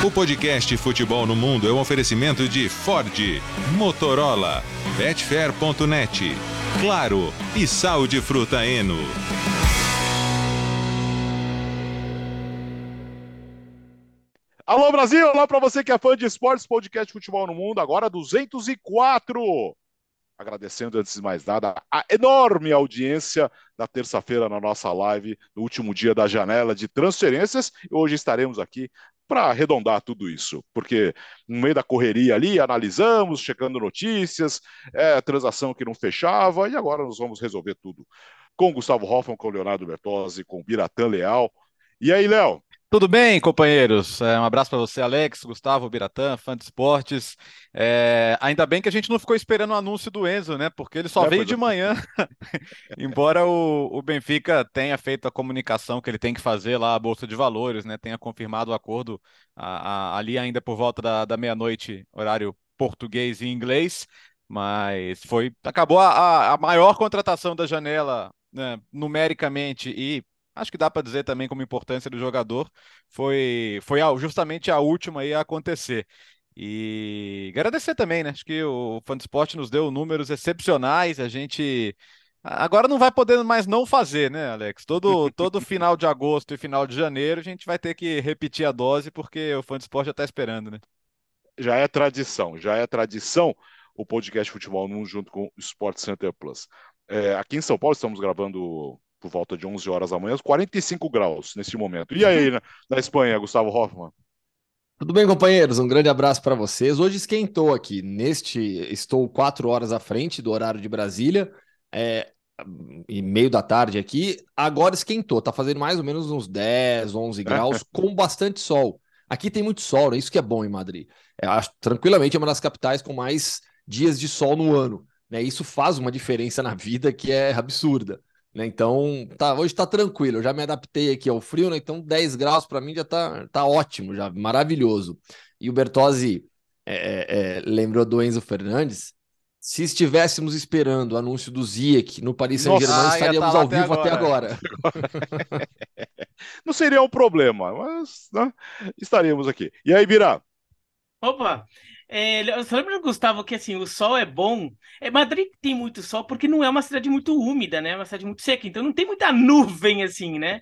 O podcast Futebol no Mundo é um oferecimento de Ford, Motorola, Betfair.net, Claro e Sal de Fruta Eno. Alô Brasil, olá para você que é fã de esportes, podcast Futebol no Mundo, agora 204. Agradecendo antes de mais nada a enorme audiência da terça-feira na nossa live, no último dia da janela de transferências. Hoje estaremos aqui para arredondar tudo isso, porque no meio da correria ali, analisamos, checando notícias, é, transação que não fechava, e agora nós vamos resolver tudo. Com Gustavo Hoffman, com Leonardo Bertozzi, com Biratã Leal. E aí, Léo? Tudo bem, companheiros? É, um abraço para você, Alex, Gustavo, Biratã, fã de esportes. É, ainda bem que a gente não ficou esperando o anúncio do Enzo, né? Porque ele só é, veio de manhã. Embora o, o, Benfica tenha feito a comunicação que ele tem que fazer lá, a Bolsa de Valores, né? Tenha confirmado o acordo a, a, ali ainda por volta da, da meia-noite, horário português e inglês. Mas foi. Acabou a, a maior contratação da janela né, numericamente e acho que dá para dizer também como importância do jogador, foi, foi justamente a última a acontecer. E agradecer também, né? Acho que o Fansport nos deu números excepcionais, a gente agora não vai poder mais não fazer, né, Alex? Todo, todo final de agosto e final de janeiro a gente vai ter que repetir a dose porque o Fansport já está esperando, né? Já é tradição, já é tradição o podcast Futebol 1 junto com o Sport Center Plus. É, aqui em São Paulo estamos gravando por volta de 11 horas da manhã, 45 graus neste momento. E aí, na, na Espanha, Gustavo Hoffman? Tudo bem, companheiros? Um grande abraço para vocês. Hoje esquentou aqui. Neste, estou quatro horas à frente do horário de Brasília, é, e meio da tarde aqui. Agora esquentou, tá fazendo mais ou menos uns 10, 11 graus, com bastante sol. Aqui tem muito sol, né? Isso que é bom em Madrid. É, acho, tranquilamente é uma das capitais com mais dias de sol no ano. Né? Isso faz uma diferença na vida que é absurda. Né? Então, tá, hoje está tranquilo. Eu já me adaptei aqui ao frio, né? Então, 10 graus para mim já tá, tá ótimo, já maravilhoso. E o Bertozzi é, é, é, lembrou do Enzo Fernandes. Se estivéssemos esperando o anúncio do Ziyech no Paris Saint-Germain, ah, estaríamos tá ao vivo até agora. Até agora. Não seria um problema, mas né? estaríamos aqui. E aí, Bira? Opa! É, você lembra, Gustavo, que assim, o sol é bom? É, Madrid tem muito sol porque não é uma cidade muito úmida, né? É uma cidade muito seca, então não tem muita nuvem assim, né?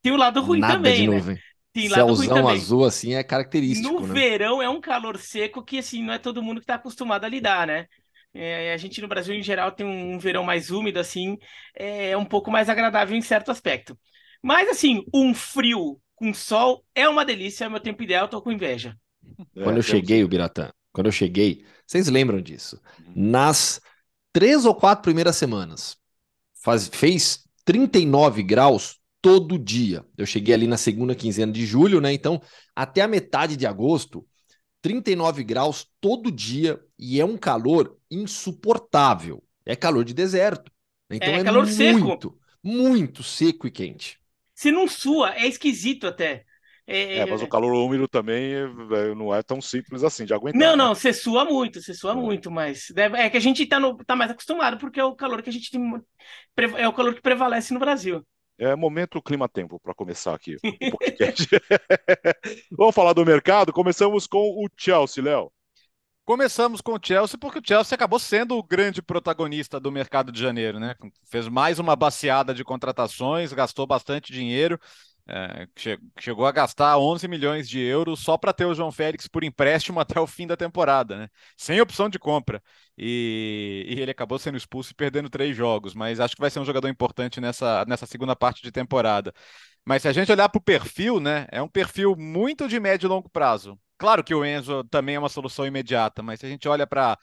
Tem o lado ruim Nada também, de né? nuvem. Tem Céuzão azul assim é característico, No né? verão é um calor seco que assim não é todo mundo que está acostumado a lidar, né? É, a gente no Brasil em geral tem um verão mais úmido assim, é um pouco mais agradável em certo aspecto. Mas assim, um frio com sol é uma delícia, é o meu tempo ideal, tô com inveja. Quando é, eu cheguei, o Biratã, quando eu cheguei, vocês lembram disso? Nas três ou quatro primeiras semanas, faz, fez 39 graus todo dia. Eu cheguei ali na segunda quinzena de julho, né? Então, até a metade de agosto, 39 graus todo dia e é um calor insuportável. É calor de deserto. Então é, é calor muito, seco. muito seco e quente. Se não sua, é esquisito até. É, é, mas o calor úmido também é, não é tão simples assim de aguentar. Não, não, você sua muito, você sua é. muito, mas é que a gente tá, no, tá mais acostumado, porque é o calor que a gente tem, é o calor que prevalece no Brasil. É momento clima-tempo para começar aqui o podcast. Vamos falar do mercado? Começamos com o Chelsea, Léo. Começamos com o Chelsea porque o Chelsea acabou sendo o grande protagonista do mercado de janeiro, né? Fez mais uma baseada de contratações, gastou bastante dinheiro é, chegou a gastar 11 milhões de euros só para ter o João Félix por empréstimo até o fim da temporada, né? sem opção de compra. E, e, ele acabou sendo expulso e perdendo três jogos, mas acho que vai ser um jogador importante nessa, nessa segunda parte de temporada. Mas se a gente olhar para o perfil, né, é um perfil muito de médio e longo prazo. Claro que o Enzo também é uma solução imediata, mas se a gente olha para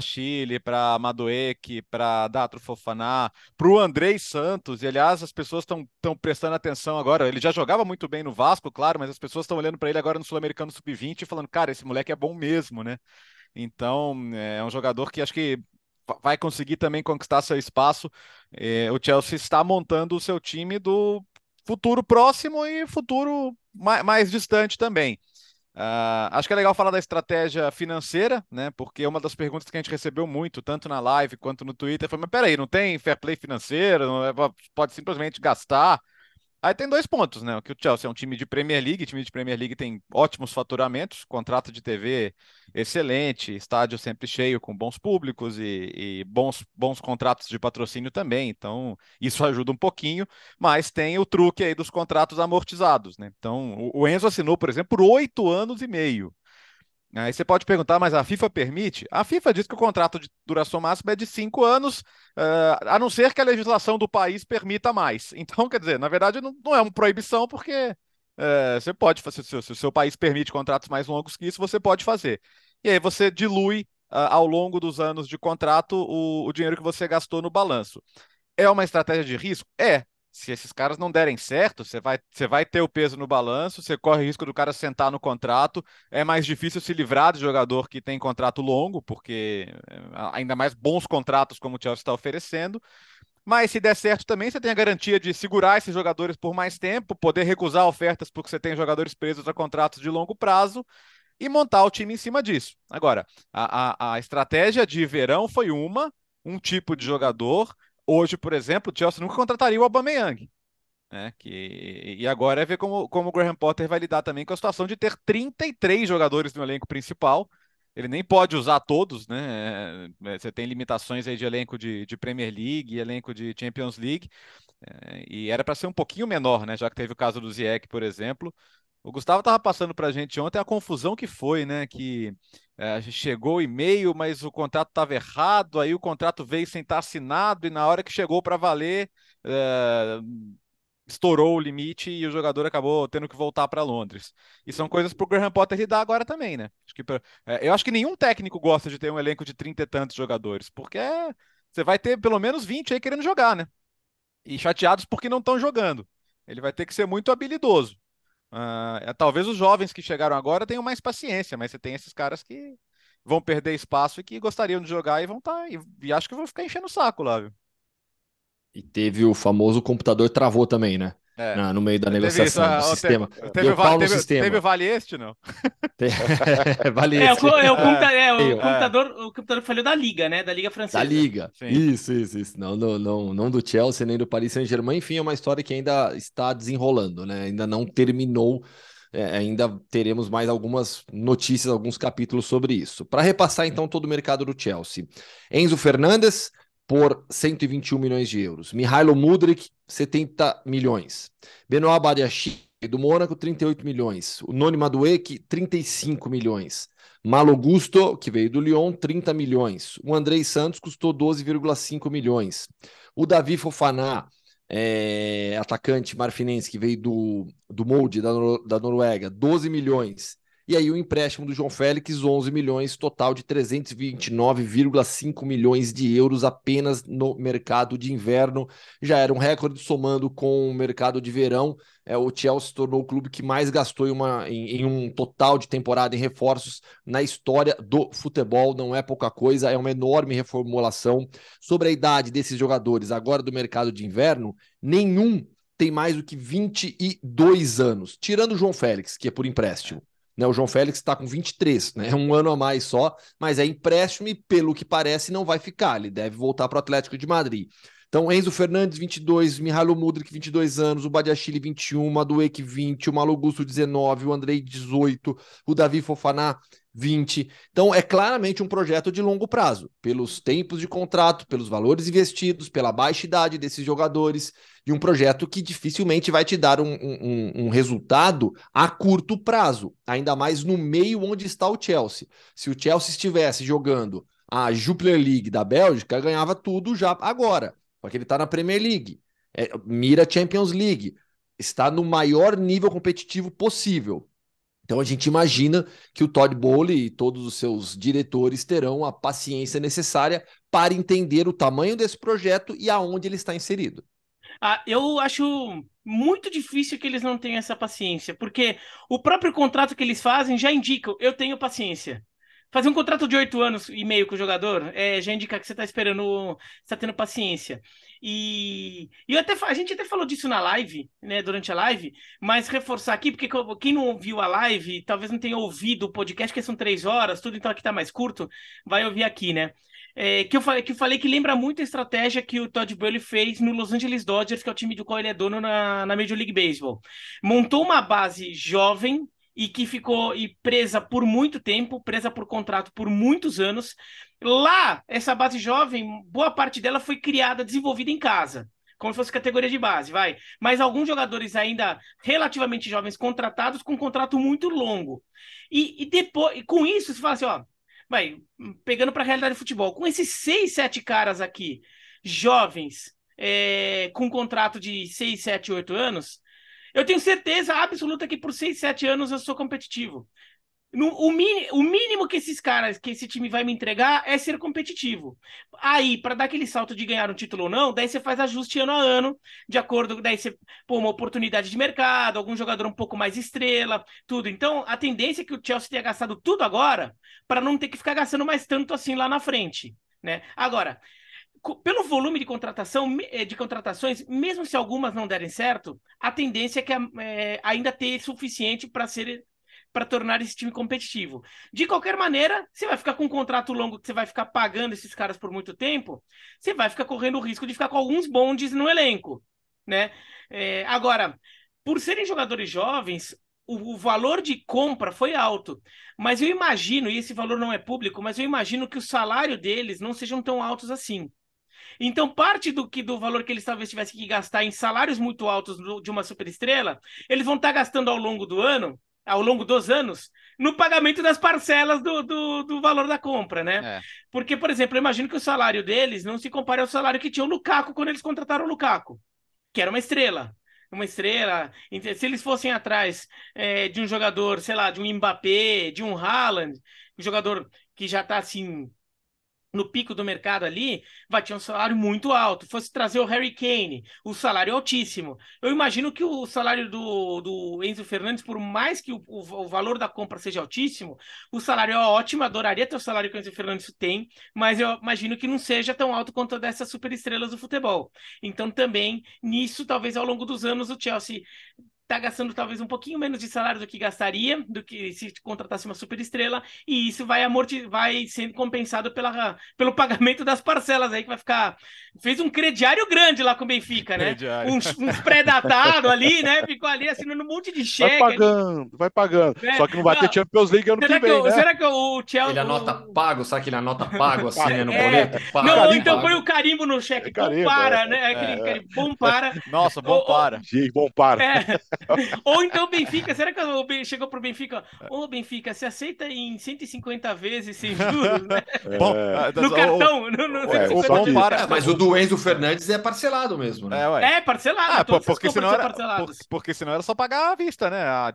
Chile, para Madueke, para Datro Fofaná, para o Andrei Santos, e aliás as pessoas estão prestando atenção agora, ele já jogava muito bem no Vasco, claro, mas as pessoas estão olhando para ele agora no Sul-Americano Sub-20 e falando, cara, esse moleque é bom mesmo, né? Então, é um jogador que acho que vai conseguir também conquistar seu espaço. É, o Chelsea está montando o seu time do futuro próximo e futuro mais, mais distante também. Uh, acho que é legal falar da estratégia financeira, né? Porque uma das perguntas que a gente recebeu muito, tanto na live quanto no Twitter, foi: mas peraí, não tem fair play financeiro? Não é, pode simplesmente gastar? Aí tem dois pontos, né? Que o Chelsea é um time de Premier League, time de Premier League tem ótimos faturamentos, contrato de TV excelente, estádio sempre cheio com bons públicos e, e bons, bons contratos de patrocínio também. Então, isso ajuda um pouquinho, mas tem o truque aí dos contratos amortizados, né? Então, o Enzo assinou, por exemplo, por oito anos e meio. Aí você pode perguntar, mas a FIFA permite? A FIFA diz que o contrato de duração máxima é de cinco anos, uh, a não ser que a legislação do país permita mais. Então, quer dizer, na verdade, não, não é uma proibição, porque uh, você pode fazer, se, se o seu país permite contratos mais longos que isso, você pode fazer. E aí você dilui uh, ao longo dos anos de contrato o, o dinheiro que você gastou no balanço. É uma estratégia de risco? É se esses caras não derem certo, você vai, você vai ter o peso no balanço, você corre o risco do cara sentar no contrato. É mais difícil se livrar de jogador que tem contrato longo, porque eh, ainda mais bons contratos como o Chelsea está oferecendo. Mas se der certo também, você tem a garantia de segurar esses jogadores por mais tempo, poder recusar ofertas porque você tem jogadores presos a contratos de longo prazo e montar o time em cima disso. Agora, a, a, a estratégia de verão foi uma, um tipo de jogador Hoje, por exemplo, o Chelsea nunca contrataria o Aubameyang. Né? Que, e agora é ver como, como o Graham Potter vai lidar também com a situação de ter 33 jogadores no elenco principal. Ele nem pode usar todos, né? É, você tem limitações aí de elenco de, de Premier League, elenco de Champions League, é, e era para ser um pouquinho menor, né? Já que teve o caso do Ziyech, por exemplo. O Gustavo estava passando para a gente ontem a confusão que foi, né? Que é, chegou o e-mail, mas o contrato estava errado, aí o contrato veio sem estar assinado, e na hora que chegou para valer, é, estourou o limite e o jogador acabou tendo que voltar para Londres. E são coisas para o Graham Potter lidar agora também, né? Acho que, é, eu acho que nenhum técnico gosta de ter um elenco de 30 e tantos jogadores, porque você vai ter pelo menos 20 aí querendo jogar, né? E chateados porque não estão jogando. Ele vai ter que ser muito habilidoso. Uh, talvez os jovens que chegaram agora tenham mais paciência, mas você tem esses caras que vão perder espaço e que gostariam de jogar e vão estar. Tá, e, e, acho que vão ficar enchendo o saco lá, viu? E teve o famoso computador travou também, né? É. Na, no meio da negociação do sistema. Teve, teve, sistema. teve vale este, não? vale é, este. É, o, computa é, o, é. computador, o computador falhou da Liga, né? Da Liga Francesa. Da Liga. Sim. Isso, isso, isso. Não, não, não, não do Chelsea nem do Paris Saint-Germain. Enfim, é uma história que ainda está desenrolando, né? Ainda não terminou. É, ainda teremos mais algumas notícias, alguns capítulos sobre isso. Para repassar então todo o mercado do Chelsea. Enzo Fernandes, por 121 milhões de euros. Mihailo Mudrik, 70 milhões. Benoit Badiachil, do Mônaco, 38 milhões. O Noni Madueke, 35 milhões. Malo Gusto, que veio do Lyon, 30 milhões. O Andrei Santos custou 12,5 milhões. O Davi Fofaná, é, atacante marfinense, que veio do, do Molde, da, da Noruega, 12 milhões. E aí o empréstimo do João Félix, 11 milhões, total de 329,5 milhões de euros apenas no mercado de inverno. Já era um recorde somando com o mercado de verão. É, o Chelsea se tornou o clube que mais gastou em, uma, em, em um total de temporada em reforços na história do futebol. Não é pouca coisa, é uma enorme reformulação. Sobre a idade desses jogadores agora do mercado de inverno, nenhum tem mais do que 22 anos, tirando o João Félix, que é por empréstimo. Né? O João Félix está com 23, né? um ano a mais só, mas é empréstimo e, pelo que parece, não vai ficar. Ele deve voltar para o Atlético de Madrid. Então, Enzo Fernandes, 22, Mihailo Mudrik, 22 anos, o Badiachile, 21, o Madueke, 20, o Malo Gusto, 19, o Andrei, 18, o Davi Fofaná, 20. Então, é claramente um projeto de longo prazo, pelos tempos de contrato, pelos valores investidos, pela baixa idade desses jogadores, e um projeto que dificilmente vai te dar um, um, um resultado a curto prazo, ainda mais no meio onde está o Chelsea. Se o Chelsea estivesse jogando a Jupiler League da Bélgica, ganhava tudo já agora, porque ele está na Premier League, é, mira Champions League, está no maior nível competitivo possível. Então a gente imagina que o Todd Bowley e todos os seus diretores terão a paciência necessária para entender o tamanho desse projeto e aonde ele está inserido. Ah, eu acho muito difícil que eles não tenham essa paciência, porque o próprio contrato que eles fazem já indica, eu tenho paciência. Fazer um contrato de oito anos e meio com o jogador é, já indica que você está esperando, está tendo paciência. E, e até, a gente até falou disso na live, né, durante a live, mas reforçar aqui, porque quem não ouviu a live, talvez não tenha ouvido o podcast, que são três horas, tudo então aqui está mais curto, vai ouvir aqui, né? é, que, eu falei, que eu falei que lembra muito a estratégia que o Todd Burley fez no Los Angeles Dodgers, que é o time do qual ele é dono na, na Major League Baseball. Montou uma base jovem e que ficou e presa por muito tempo, presa por contrato por muitos anos. Lá, essa base jovem, boa parte dela foi criada, desenvolvida em casa como se fosse categoria de base, vai. Mas alguns jogadores ainda relativamente jovens contratados com um contrato muito longo. E, e depois, com isso, você fala assim, ó, vai, pegando para a realidade do futebol, com esses seis, sete caras aqui, jovens, é, com um contrato de seis, sete, oito anos, eu tenho certeza absoluta que por seis, sete anos eu sou competitivo. No, o, o mínimo que esses caras, que esse time vai me entregar é ser competitivo. Aí, para dar aquele salto de ganhar um título ou não, daí você faz ajuste ano a ano, de acordo, daí você pô uma oportunidade de mercado, algum jogador um pouco mais estrela, tudo. Então, a tendência é que o Chelsea tenha gastado tudo agora para não ter que ficar gastando mais tanto assim lá na frente, né? Agora, pelo volume de contratação eh, de contratações, mesmo se algumas não derem certo, a tendência é que é, ainda ter suficiente para ser para tornar esse time competitivo. De qualquer maneira, você vai ficar com um contrato longo que você vai ficar pagando esses caras por muito tempo, você vai ficar correndo o risco de ficar com alguns bondes no elenco, né? É, agora, por serem jogadores jovens, o, o, valor de compra foi alto. Mas eu imagino, e esse valor não é público, mas eu imagino que o salário deles não sejam tão altos assim. Então, parte do que do valor que eles talvez tivessem que gastar em salários muito altos de uma superestrela, eles vão estar gastando ao longo do ano ao longo dos anos no pagamento das parcelas do, do, do valor da compra, né? É. Porque, por exemplo, eu imagino que o salário deles não se compare ao salário que tinha o Lukaku quando eles contrataram o Lukaku, que era uma estrela. Uma estrela. Se eles fossem atrás é, de um jogador, sei lá, de um Mbappé, de um Haaland, um jogador que já está assim no pico do mercado ali, vai ter um salário muito alto. Fosse trazer o Harry Kane, o salário altíssimo. Eu imagino que o salário do, do Enzo Fernandes, por mais que o, o, o, valor da compra seja altíssimo, o salário é ótimo, adoraria ter o salário que o Enzo Fernandes tem, mas eu imagino que não seja tão alto quanto dessas superestrelas do futebol. Então também, nisso, talvez ao longo dos anos, o Chelsea tá gastando talvez um pouquinho menos de salário do que gastaria, do que se contratasse uma super estrela, e isso vai amorti vai sendo compensado pela, pelo pagamento das parcelas aí, que vai ficar. Fez um crediário grande lá com o Benfica, né? Uns, uns pré-datados ali, né? Ficou ali assinando um monte de cheque. Vai pagando, ali. vai pagando. É. Só que não vai ter Champions League ano será que vem, que, né? Será que o Chelsea... Ele anota pago, sabe que ele anota pago assim, né, no é. boleto? Pago, não, então põe o carimbo no cheque, é bom para, é. né? Aquele carimbo, bom para. Nossa, bom para. Sim, bom para. É. Ou então o Benfica, será que o Ben chegou pro Benfica? Ô, oh, Benfica, se aceita em 150 vezes sem juros, né? É. Bom, no cartão. O, no, no ué, o para... é, mas o do Enzo Fernandes é parcelado mesmo, né? É, é parcelado. Ah, porque, senão era, porque, porque senão era só pagar à vista, né? A,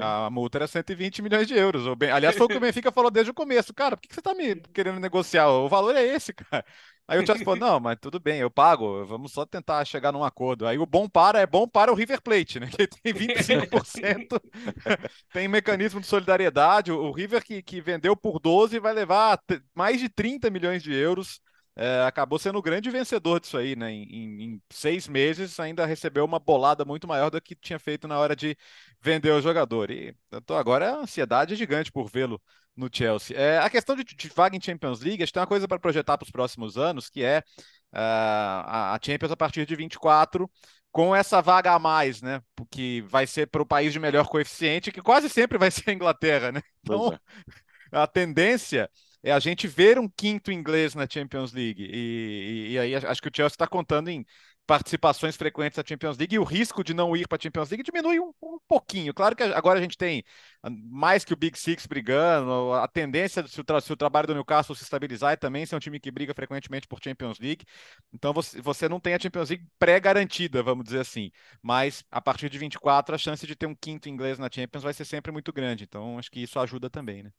a, a multa era 120 milhões de euros. O ben... Aliás, foi o que o Benfica falou desde o começo. Cara, por que você tá me querendo negociar? O valor é esse, cara. Aí o Chelsea falou: não, mas tudo bem, eu pago, vamos só tentar chegar num acordo. Aí o bom para é bom para o River Plate, né? Que tem 25%, tem mecanismo de solidariedade. O River que, que vendeu por 12 vai levar mais de 30 milhões de euros. É, acabou sendo o grande vencedor disso aí, né? Em, em, em, seis meses ainda recebeu uma bolada muito maior do que tinha feito na hora de vender o jogador. E então, agora é a ansiedade gigante por vê-lo no Chelsea. É, a questão de, de vaga em Champions League, a gente tem uma coisa para projetar para os próximos anos, que é uh, a Champions a partir de 24, com essa vaga a mais, né? Que vai ser para o país de melhor coeficiente, que quase sempre vai ser a Inglaterra, né? Então, é. a tendência é a gente ver um quinto inglês na Champions League. E, e, e aí acho que o Chelsea está contando em participações frequentes na Champions League e o risco de não ir para a Champions League diminui um, um, pouquinho. Claro que agora a gente tem mais que o Big Six brigando, a tendência se o, se o trabalho do Newcastle se estabilizar é também ser um time que briga frequentemente por Champions League. Então você, você não tem a Champions League pré-garantida, vamos dizer assim. Mas a partir de 24, a chance de ter um quinto inglês na Champions vai ser sempre muito grande. Então acho que isso ajuda também, né?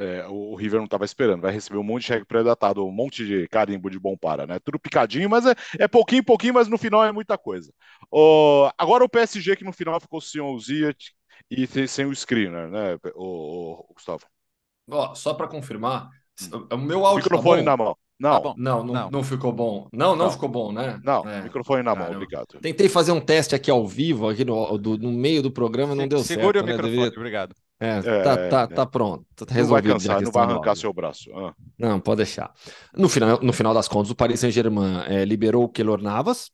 É, o River não estava esperando, vai receber um monte de cheque pré-datado, um monte de carimbo de bom para, né? Tudo picadinho, mas é, é pouquinho, pouquinho, mas no final é muita coisa. Oh, agora o PSG que no final ficou sem o Ziyech e sem o Screener, né, o, o Gustavo? Ó, só para confirmar, o meu áudio tá microfone tá na mão. Não. Tá não, não, não, não, ficou bom. Não, não, não, ficou bom, né? Não, é. microfone na mão, obrigado. Tentei fazer um teste aqui ao vivo, aqui no, do, no meio do programa, não deu Segure certo. Segure o né? microfone, Devia... obrigado. É, é, tá, tá, é. tá pronto. Tá resolvido. Não vai cansar, não vai arrancar seu braço. Ah. Não, pode deixar. No final, no final das contas, o Paris Saint-Germain é, liberou o Keylor Navas,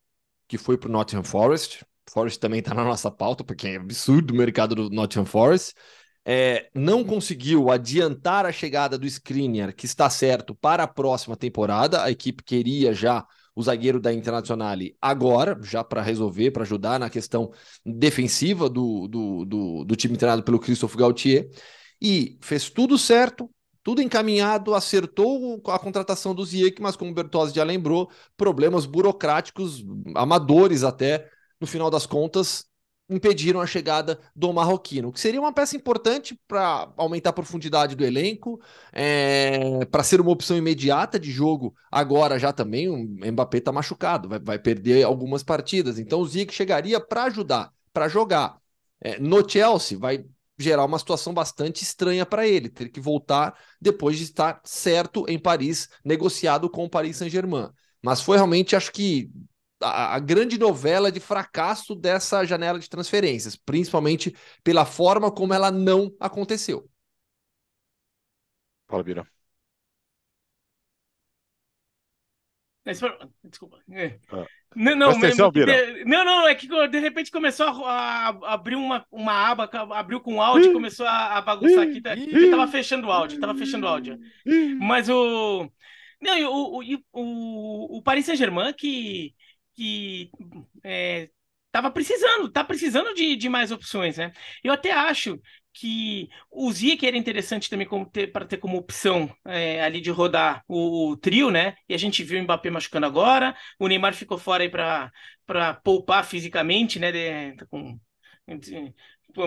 que foi para o Nottingham Forest. Forest também está na nossa pauta, porque é absurdo o mercado do Nottingham Forest. É, não conseguiu adiantar a chegada do Skriniar, que está certo para a próxima temporada. A equipe queria já o zagueiro da Internazionale agora, já para resolver, para ajudar na questão defensiva do, do, do, do time treinado pelo Christophe Gauthier. E fez tudo certo, tudo encaminhado, acertou a contratação do Ziyech, mas como o Bertozzi já lembrou, problemas burocráticos, amadores até, no final das contas, impediram a chegada do marroquino, que seria uma peça importante para aumentar a profundidade do elenco, é, para ser uma opção imediata de jogo. Agora já também o Mbappé está machucado, vai, vai, perder algumas partidas. Então o Ziyech chegaria para ajudar, para jogar. É, no Chelsea vai gerar uma situação bastante estranha para ele, ter que voltar depois de estar certo em Paris, negociado com o Paris Saint-Germain. Mas foi realmente, acho que a, a, grande novela de fracasso dessa janela de transferências, principalmente pela forma como ela não aconteceu. Fala, Bira. Desculpa. É. Ah. Não, não, atenção, de, não, não, é que de repente começou a, a, abrir uma, uma aba, abriu com áudio, começou a, a bagunçar aqui. Tá? Eu tava fechando o áudio, tava fechando o áudio. Mas o. Não, o, o, o, o Paris Saint-Germain que que é, tava precisando, tá precisando de, de mais opções, né? Eu até acho que o Ziyech era interessante também para ter como opção é, ali de rodar o, o, trio, né? E a gente viu o Mbappé machucando agora, o Neymar ficou fora aí para poupar fisicamente, né? De, tá com, de,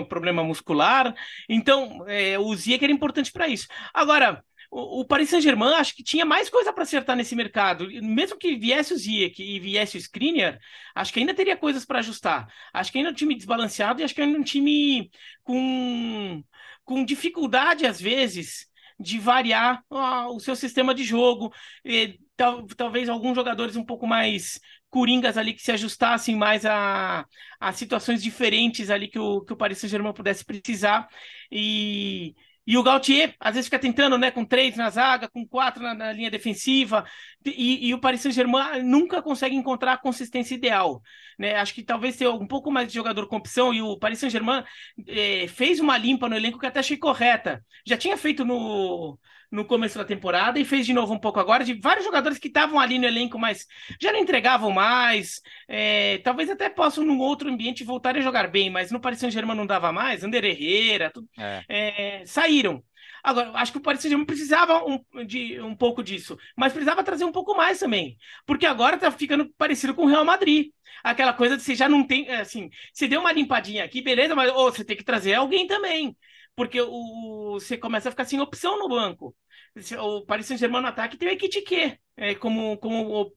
problema muscular. Então, é, o Ziyech era importante para isso. Agora, o, Paris Saint-Germain acho que tinha mais coisa para acertar nesse mercado. Mesmo que viesse o Ziyech e viesse o Skriniar, acho que ainda teria coisas para ajustar. Acho que ainda é um time desbalanceado e acho que ainda é um time com, com dificuldade, às vezes, de variar o seu sistema de jogo. E, tal, talvez alguns jogadores um pouco mais coringas ali que se ajustassem mais a, a situações diferentes ali que o, que o Paris Saint-Germain pudesse precisar. E e o Gautier, às vezes, fica tentando, né, com três na zaga, com quatro na, na linha defensiva, e, e, o Paris Saint-Germain nunca consegue encontrar a consistência ideal. Né? Acho que talvez tenha um pouco mais de jogador com opção, e o Paris Saint-Germain eh, fez uma limpa no elenco que até achei correta. Já tinha feito no, no começo da temporada e fez de novo um pouco agora, de vários jogadores que estavam ali no elenco, mas já não entregavam mais. É, talvez até possam, num outro ambiente, voltarem a jogar bem, mas no Paris Saint-Germain não dava mais. Ander Herrera, tudo, é. É, saíram. Agora, acho que o Paris Saint-Germain precisava um, de, um pouco disso, mas precisava trazer um pouco mais também, porque agora tá ficando parecido com o Real Madrid. Aquela coisa de você já não tem, assim, você deu uma limpadinha aqui, beleza, mas oh, você tem que trazer alguém também porque o, você começa a ficar sem opção no banco. O Paris Saint-Germain no ataque tem o Ekitike é, como, como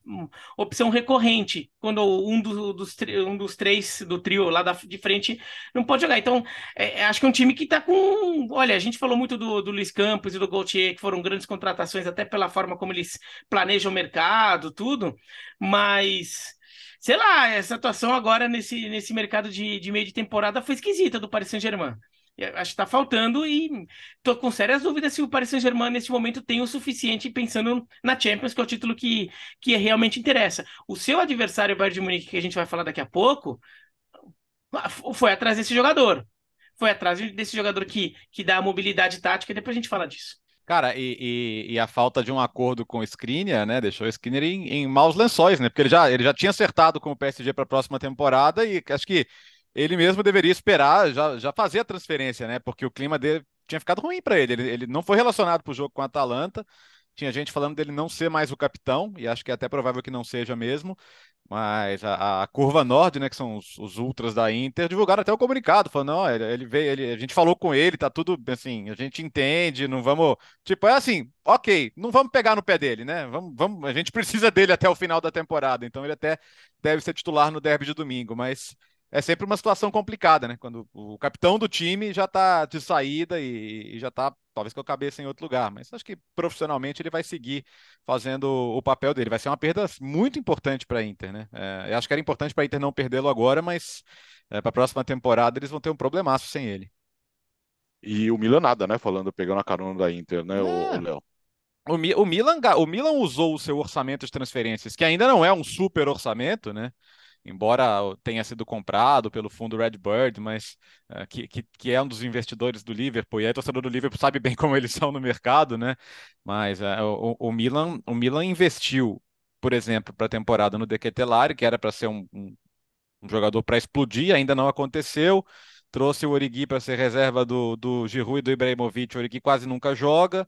opção recorrente, quando um, do, dos, um dos três do trio lá da, de frente não pode jogar. Então, é, é acho que é um time que está com. Olha, a gente falou muito do, do Luiz Campos e do Gauthier, que foram grandes contratações, até pela forma como eles planejam o mercado, tudo, mas sei lá, essa atuação agora nesse, nesse mercado de, de meio de temporada foi esquisita do Paris Saint-Germain. Acho que está faltando e estou com sérias dúvidas se o Paris Saint-Germain nesse momento tem o suficiente pensando na Champions, que é o título que, que realmente interessa. O seu adversário, o Bayern de Munique, que a gente vai falar daqui a pouco, foi atrás desse jogador. Foi atrás desse jogador que, que dá a mobilidade tática e depois a gente fala disso. Cara, e, e, e, a falta de um acordo com o Skriniar, né, deixou o Skriniar em, em maus lençóis, né, porque ele já, ele já tinha acertado com o PSG para a próxima temporada e acho que ele mesmo deveria esperar, já, já fazer a transferência, né? Porque o clima dele tinha ficado ruim para ele. ele. Ele não foi relacionado para o jogo com a Atalanta. Tinha gente falando dele não ser mais o capitão, e acho que é até provável que não seja mesmo. Mas a, a curva Nord, né, que são os, os, ultras da Inter, divulgaram até o comunicado, falando, não, ele, ele veio, ele, a gente falou com ele, tá tudo assim, a gente entende, não vamos. Tipo, é assim, ok, não vamos pegar no pé dele, né? Vamos, vamos, a gente precisa dele até o final da temporada, então ele até deve ser titular no derby de domingo, mas é sempre uma situação complicada, né? Quando o capitão do time já está de saída e, e já está, talvez com a cabeça em outro lugar. Mas acho que profissionalmente ele vai seguir fazendo o papel dele. Vai ser uma perda muito importante para a Inter, né? É, eu acho que era importante para a Inter não perdê-lo agora, mas é, para a próxima temporada eles vão ter um problemaço sem ele. E o Milan nada, né? Falando, pegando a carona da Inter, né, é. o Léo? O, o, Milan, o Milan usou o seu orçamento de transferências, que ainda não é um super orçamento, né? Embora tenha sido comprado pelo fundo Redbird, mas uh, que, que, que, é um dos investidores do Liverpool, e aí torcedor do Liverpool sabe bem como eles são no mercado, né? Mas uh, o, o, Milan, o Milan investiu, por exemplo, para a temporada no Dequetelari, que era para ser um, um, um jogador para explodir, ainda não aconteceu trouxe o Origi para ser reserva do, do Giroud e do Ibrahimovic. O Origi quase nunca joga,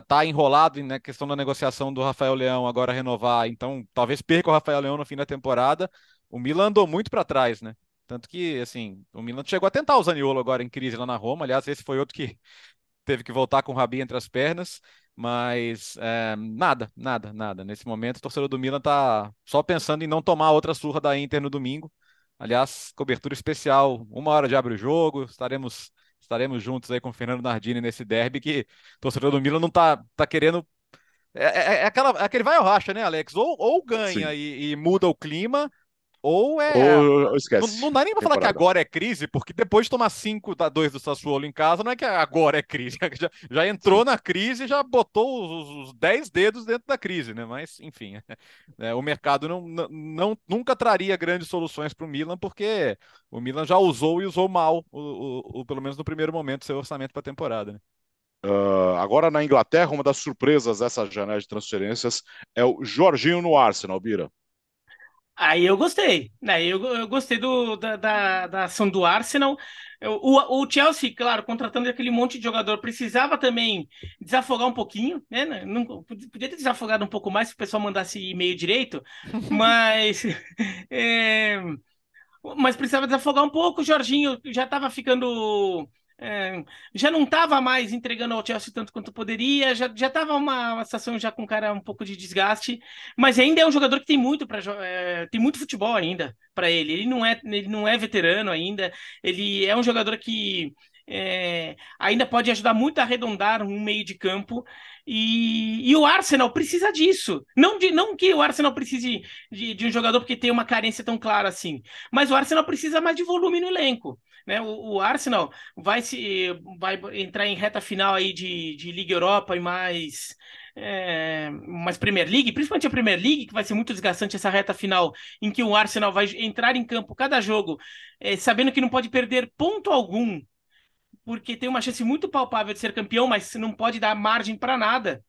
está uh, enrolado na questão da negociação do Rafael Leão agora renovar, então talvez perca o Rafael Leão no fim da temporada. O Milan andou muito para trás, né? Tanto que, assim, o Milan chegou a tentar o Zaniolo agora em crise lá na Roma. Aliás, esse foi outro que teve que voltar com o Rabi entre as pernas. Mas é, nada, nada, nada. Nesse momento, o torcedor do Milan tá só pensando em não tomar outra surra da Inter no domingo. Aliás, cobertura especial, uma hora de abre o jogo, estaremos estaremos juntos aí com o Fernando Nardini nesse derby que o torcedor do Milan não tá, tá querendo. É, é, é aquela, é aquele vai ao racha, né, Alex? Ou, ou ganha e, e, muda o clima, ou é. Ou, esquece. Não, não dá nem pra falar que agora é crise, porque depois de tomar 5 a 2 do Sassuolo em casa, não é que agora é crise. Já, já entrou na crise e já botou os 10 dedos dentro da crise, né? Mas, enfim, é, o mercado não, não, nunca traria grandes soluções para o Milan, porque o Milan já usou e usou mal, o, o, o pelo menos no primeiro momento, seu orçamento para a temporada. Né? Uh, agora na Inglaterra, uma das surpresas dessa janela de transferências é o Jorginho no Arsenal, Bira. Aí eu gostei. Aí eu, eu gostei do, da, da, da, ação do Arsenal. O, o Chelsea, claro, contratando aquele monte de jogador, precisava também desafogar um pouquinho, né? Não, podia ter desafogado um pouco mais se o pessoal mandasse e-mail direito, mas. É, mas precisava desafogar um pouco. O Jorginho já estava ficando é, já não estava mais entregando ao Chelsea tanto quanto poderia, já estava uma, uma situação já com cara um pouco de desgaste, mas ainda é um jogador que tem muito para é, tem muito futebol ainda para ele. Ele não é ele não é veterano ainda, ele é um jogador que é, ainda pode ajudar muito a arredondar um meio de campo. E, e, o Arsenal precisa disso. Não, de, não que o Arsenal precise de, de, um jogador porque tem uma carência tão clara assim, mas o Arsenal precisa mais de volume no elenco. Né? O, o, Arsenal vai se vai entrar em reta final aí de, de Liga Europa e mais é, mais Premier League, principalmente a Premier League, que vai ser muito desgastante essa reta final, em que o Arsenal vai entrar em campo cada jogo, é, sabendo que não pode perder ponto algum, porque tem uma chance muito palpável de ser campeão, mas não pode dar margem para nada.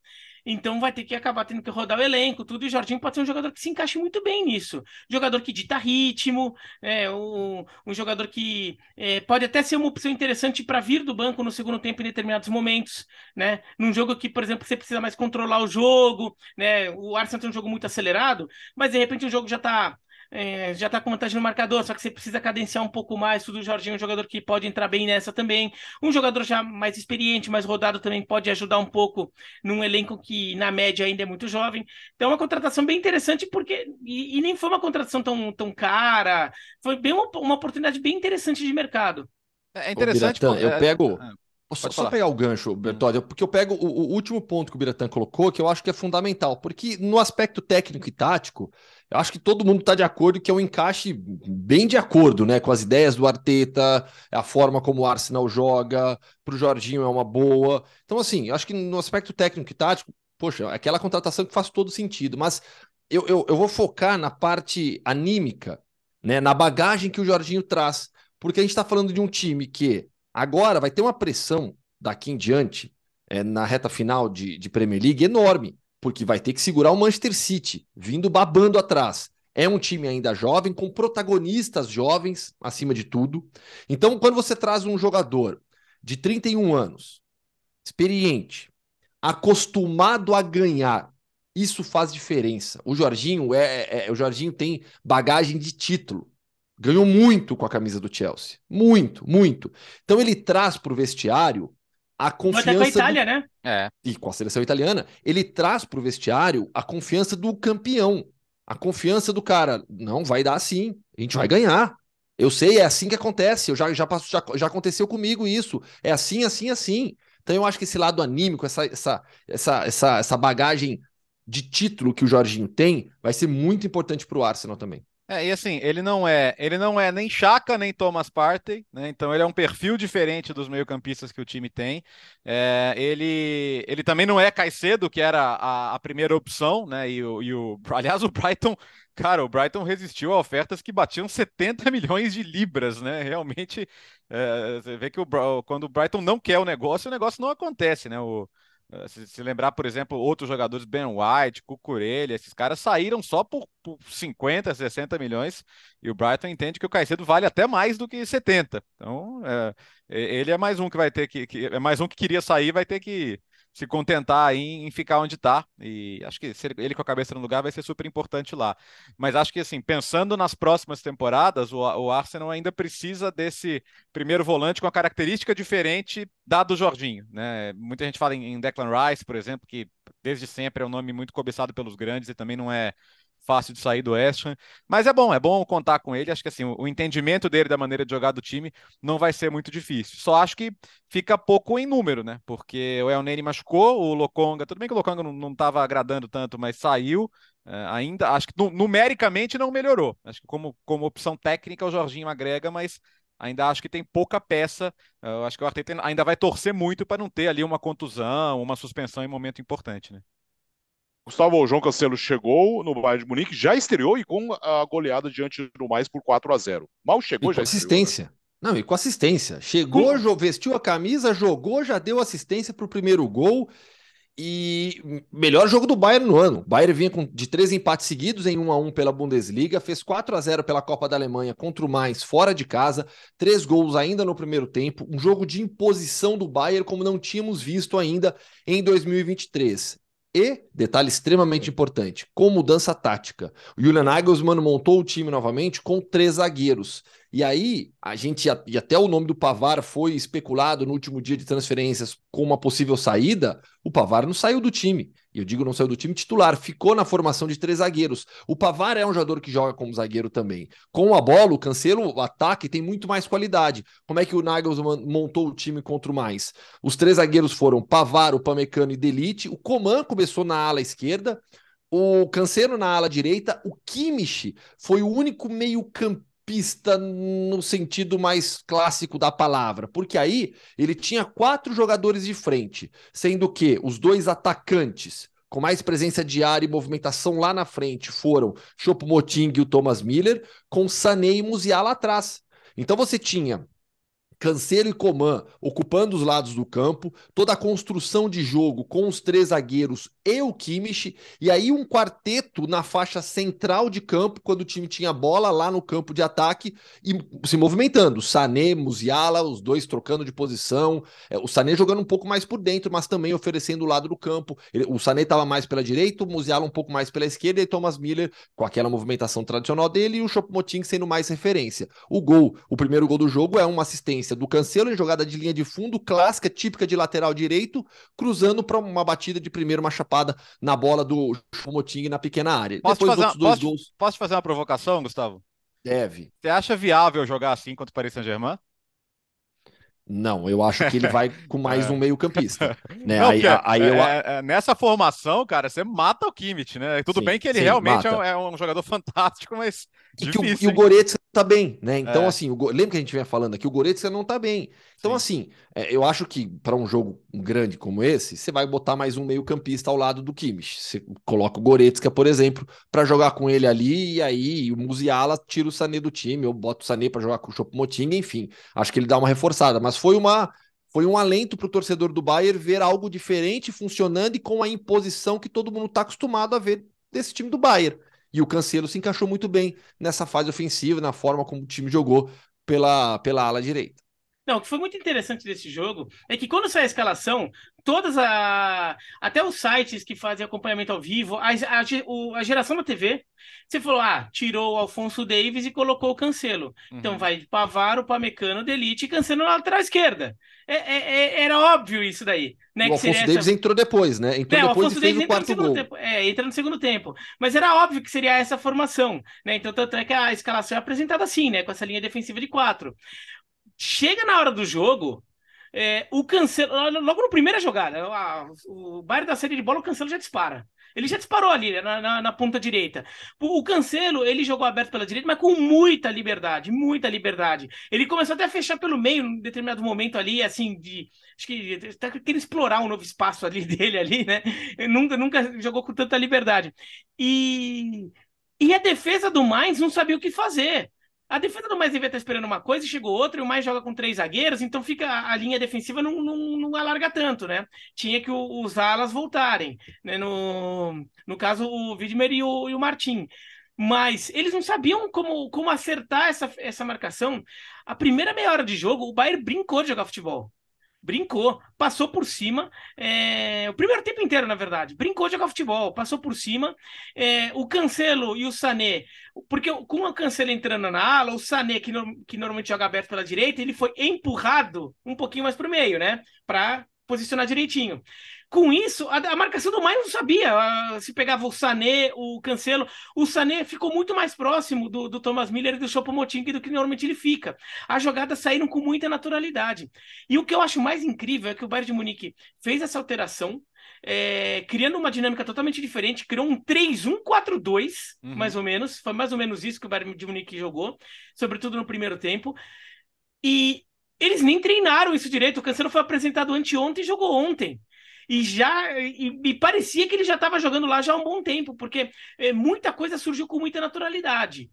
Então vai ter que acabar tendo que rodar o elenco, tudo. E o Jorginho pode ser um jogador que se encaixe muito bem nisso. Jogador que dita ritmo, é, um, um jogador que é, pode até ser uma opção interessante para vir do banco no segundo tempo em determinados momentos, né? Num jogo que, por exemplo, você precisa mais controlar o jogo, né? O Arsenal tem um jogo muito acelerado, mas de repente o jogo já está é, já está com vantagem no marcador, só que você precisa cadenciar um pouco mais. Tudo o Jorginho é um jogador que pode entrar bem nessa também. Um jogador já mais experiente, mais rodado também pode ajudar um pouco num elenco que, na média, ainda é muito jovem. Então, é uma contratação bem interessante, porque. E, e nem foi uma contratação tão, tão cara. Foi bem uma, uma oportunidade bem interessante de mercado. É interessante. Ô, Biratã, eu pego. Só, só, pegar o gancho, hum. Bertoldi, porque eu pego o, o, último ponto que o Biratã colocou, que eu acho que é fundamental, porque no aspecto técnico e tático, eu acho que todo mundo está de acordo que é um encaixe bem de acordo, né? Com as ideias do Arteta, a forma como o Arsenal joga, para o Jorginho é uma boa. Então, assim, eu acho que no aspecto técnico e tático, poxa, é aquela contratação que faz todo sentido. Mas eu, eu, eu vou focar na parte anímica, né? Na bagagem que o Jorginho traz. Porque a gente está falando de um time que agora vai ter uma pressão daqui em diante, é, na reta final de, de Premier League, enorme porque vai ter que segurar o Manchester City, vindo babando atrás. É um time ainda jovem, com protagonistas jovens, acima de tudo. Então, quando você traz um jogador de 31 anos, experiente, acostumado a ganhar, isso faz diferença. O Jorginho é, é, é o Jorginho tem bagagem de título. Ganhou muito com a camisa do Chelsea. Muito, muito. Então ele traz para o vestiário a confiança. Até com a Itália, do... né? É. E com a seleção italiana, ele traz para o vestiário a confiança do campeão. A confiança do cara. Não, vai dar sim. A gente vai ganhar. Eu sei, é assim que acontece. Eu já, já, passo, já, já aconteceu comigo isso. É assim, assim, assim. Então eu acho que esse lado anímico, essa, essa, essa, essa, essa bagagem de título que o Jorginho tem, vai ser muito importante para o Arsenal também. É, e assim, ele não é, ele não é nem Chaka nem Thomas Partey, né? Então ele é um perfil diferente dos meio-campistas que o time tem. É, ele, ele também não é Caicedo, que era a, a primeira opção, né? E o, e o, aliás, o Brighton, cara, o Brighton resistiu a ofertas que batiam 70 milhões de libras, né? Realmente, é, você vê que o, quando o Brighton não quer o negócio, o negócio não acontece, né? O, se, se, lembrar, por exemplo, outros jogadores, Ben White, Cucurella, esses caras saíram só por, por 50, 60 milhões e o Brighton entende que o Caicedo vale até mais do que 70. Então, é, ele é mais um que vai ter que, que, é mais um que queria sair, vai ter que se contentar em, em ficar onde está. E acho que ele com a cabeça no lugar vai ser super importante lá. Mas acho que, assim, pensando nas próximas temporadas, o, o Arsenal ainda precisa desse primeiro volante com a característica diferente da do Jorginho. Né? Muita gente fala em, em Declan Rice, por exemplo, que desde sempre é um nome muito cobiçado pelos grandes e também não é fácil de sair do West Ham. Mas é bom, é bom contar com ele. Acho que assim, o, entendimento dele da maneira de jogar do time não vai ser muito difícil. Só acho que fica pouco em número, né? Porque o El Nene machucou, o Lokonga, tudo bem que o Lokonga não estava agradando tanto, mas saiu. É, ainda, acho que numericamente não melhorou. Acho que como, como opção técnica o Jorginho agrega, mas ainda acho que tem pouca peça. Eu acho que o Arteta ainda vai torcer muito para não ter ali uma contusão, uma suspensão em momento importante, né? Gustavo João Cancelo chegou no Bayern de Munique, já estreou e com a goleada diante do mais por 4 a 0 Mal chegou, e já assistência. Estreou, né? Não, e com assistência. Chegou, com... vestiu a camisa, jogou, já deu assistência para o primeiro gol. E melhor jogo do Bayern no ano. O Bayern vinha com, de três empates seguidos em 1 a 1 pela Bundesliga, fez 4 a 0 pela Copa da Alemanha contra o Mainz fora de casa, três gols ainda no primeiro tempo, um jogo de imposição do Bayern como não tínhamos visto ainda em 2023. E, detalhe extremamente importante, com mudança tática. O Julian Nagelsmann montou o time novamente com três zagueiros. E aí, a gente, e até o nome do Pavar foi especulado no último dia de transferências com uma possível saída, o Pavar não saiu do time. E eu digo não saiu do time titular, ficou na formação de três zagueiros. O Pavar é um jogador que joga como zagueiro também. Com a bola, o Cancelo, o ataque tem muito mais qualidade. Como é que o Nagelsmann montou o time contra o mais? Os três zagueiros foram Pavar, o Pamecano e Delite. O Coman começou na ala esquerda, o Cancelo na ala direita, o Kimmich foi o único meio-campista pista no sentido mais clássico da palavra, porque aí ele tinha quatro jogadores de frente, sendo que os dois atacantes com mais presença de área e movimentação lá na frente foram Choupo-Moting e o Thomas Miller, com Sané e Musiala atrás. Então você tinha Cancelo e Coman ocupando os lados do campo, toda a construção de jogo com os três zagueiros e o Kimmich, e aí um quarteto na faixa central de campo, quando o time tinha bola lá no campo de ataque e se movimentando. Sané, Musiala, os dois trocando de posição, é, o Sané jogando um pouco mais por dentro, mas também oferecendo o lado do campo. O Sané estava mais pela direita, o Musiala um pouco mais pela esquerda e Thomas Miller com aquela movimentação tradicional dele e o Choupo-Moting sendo mais referência. O gol, o primeiro gol do jogo é uma assistência do Cancelo em jogada de linha de fundo, clássica, típica de lateral direito, cruzando para uma batida de primeiro, uma chapada na bola do Moting na pequena área. Posso Depois fazer, dois posso, gols. Posso fazer uma provocação, Gustavo? Deve. Você acha viável jogar assim contra o Paris Saint-Germain? Não, eu acho que ele vai com mais é. um meio-campista. Né? Não, aí, aí eu... É, é, nessa formação, cara, você mata o Kimmich, né? Tudo sim, bem que ele sim, realmente é, é um, jogador fantástico, mas. E, difícil, o, e o Goretzka tá bem, né? Então, é. assim, o, lembra que a gente vinha falando aqui, o Goretzka não tá bem. Então, sim. assim, é, eu acho que para um jogo grande como esse, você vai botar mais um meio-campista ao lado do Kimmich. Você coloca o Goretzka, por exemplo, para jogar com ele ali, e aí o Musiala tira o Sané do time, ou bota o Sané para jogar com o Choupo-Moting, enfim. Acho que ele dá uma reforçada, mas foi uma foi um alento para o torcedor do Bayern ver algo diferente funcionando e com a imposição que todo mundo está acostumado a ver desse time do Bayern. E o Cancelo se encaixou muito bem nessa fase ofensiva, na forma como o time jogou pela, pela ala direita. Não, o que foi muito interessante desse jogo é que quando sai a escalação, todas a. Até os sites que fazem acompanhamento ao vivo, a, a, a geração da TV, você falou: ah, tirou o Alfonso Davis e colocou o Cancelo. Então uhum. Então vai de Pavaro, Pamecano, Delite e Cancelo na lateral esquerda. É, é, é, era óbvio isso daí. Né, o Alfonso Davis essa... entrou depois, né? Entrou é, depois e fez o quarto gol. Tempo. É, entra no segundo tempo. Mas era óbvio que seria essa formação, né? Então, tanto é que a escalação é apresentada assim, né? Com essa linha defensiva de quatro. Chega na hora do jogo, É, o Cancelo, logo na primeira jogada, o Bayern da série de bola, o Cancelo já dispara. Ele já disparou ali né, na, na, na, ponta direita. O Cancelo, ele jogou aberto pela direita, mas com muita liberdade, muita liberdade. Ele começou até a fechar pelo meio em determinado momento ali, assim, de. Acho que tá querendo explorar um novo espaço ali dele ali, né? nunca, nunca jogou com tanta liberdade. E, e a defesa do Mainz não sabia o que fazer. A defesa do mais estar esperando uma coisa e chegou outra, e o mais joga com três zagueiros, então fica a linha defensiva não, não, não alarga tanto, né? Tinha que os alas voltarem, né? No, no caso, o Widmer e o, e o Martin. Mas eles não sabiam como, como acertar essa, essa marcação. A primeira meia hora de jogo, o Bayern brincou de jogar futebol brincou, passou por cima, é, o primeiro tempo inteiro, na verdade, brincou de jogar futebol, passou por cima, é, o Cancelo e o Sané, porque com o Cancelo entrando na ala, o Sané, que, no, que normalmente joga aberto pela direita, ele foi empurrado um pouquinho mais para o meio, né, para posicionar direitinho. Com isso, a, a marcação do Maio não sabia uh, se pegava o Sané, o Cancelo. O Sané ficou muito mais próximo do, do Thomas Miller e do Choupo-Moting do que normalmente ele fica. As jogadas saíram com muita naturalidade. E o que eu acho mais incrível é que o Bayern de Munique fez essa alteração, é, criando uma dinâmica totalmente diferente, criou um 3-1-4-2, uhum. mais ou menos. Foi mais ou menos isso que o Bayern de Munique jogou, sobretudo no primeiro tempo. E eles nem treinaram isso direito. O Cancelo foi apresentado anteontem e jogou ontem e já e, e, parecia que ele já estava jogando lá já há um bom tempo, porque é, muita coisa surgiu com muita naturalidade.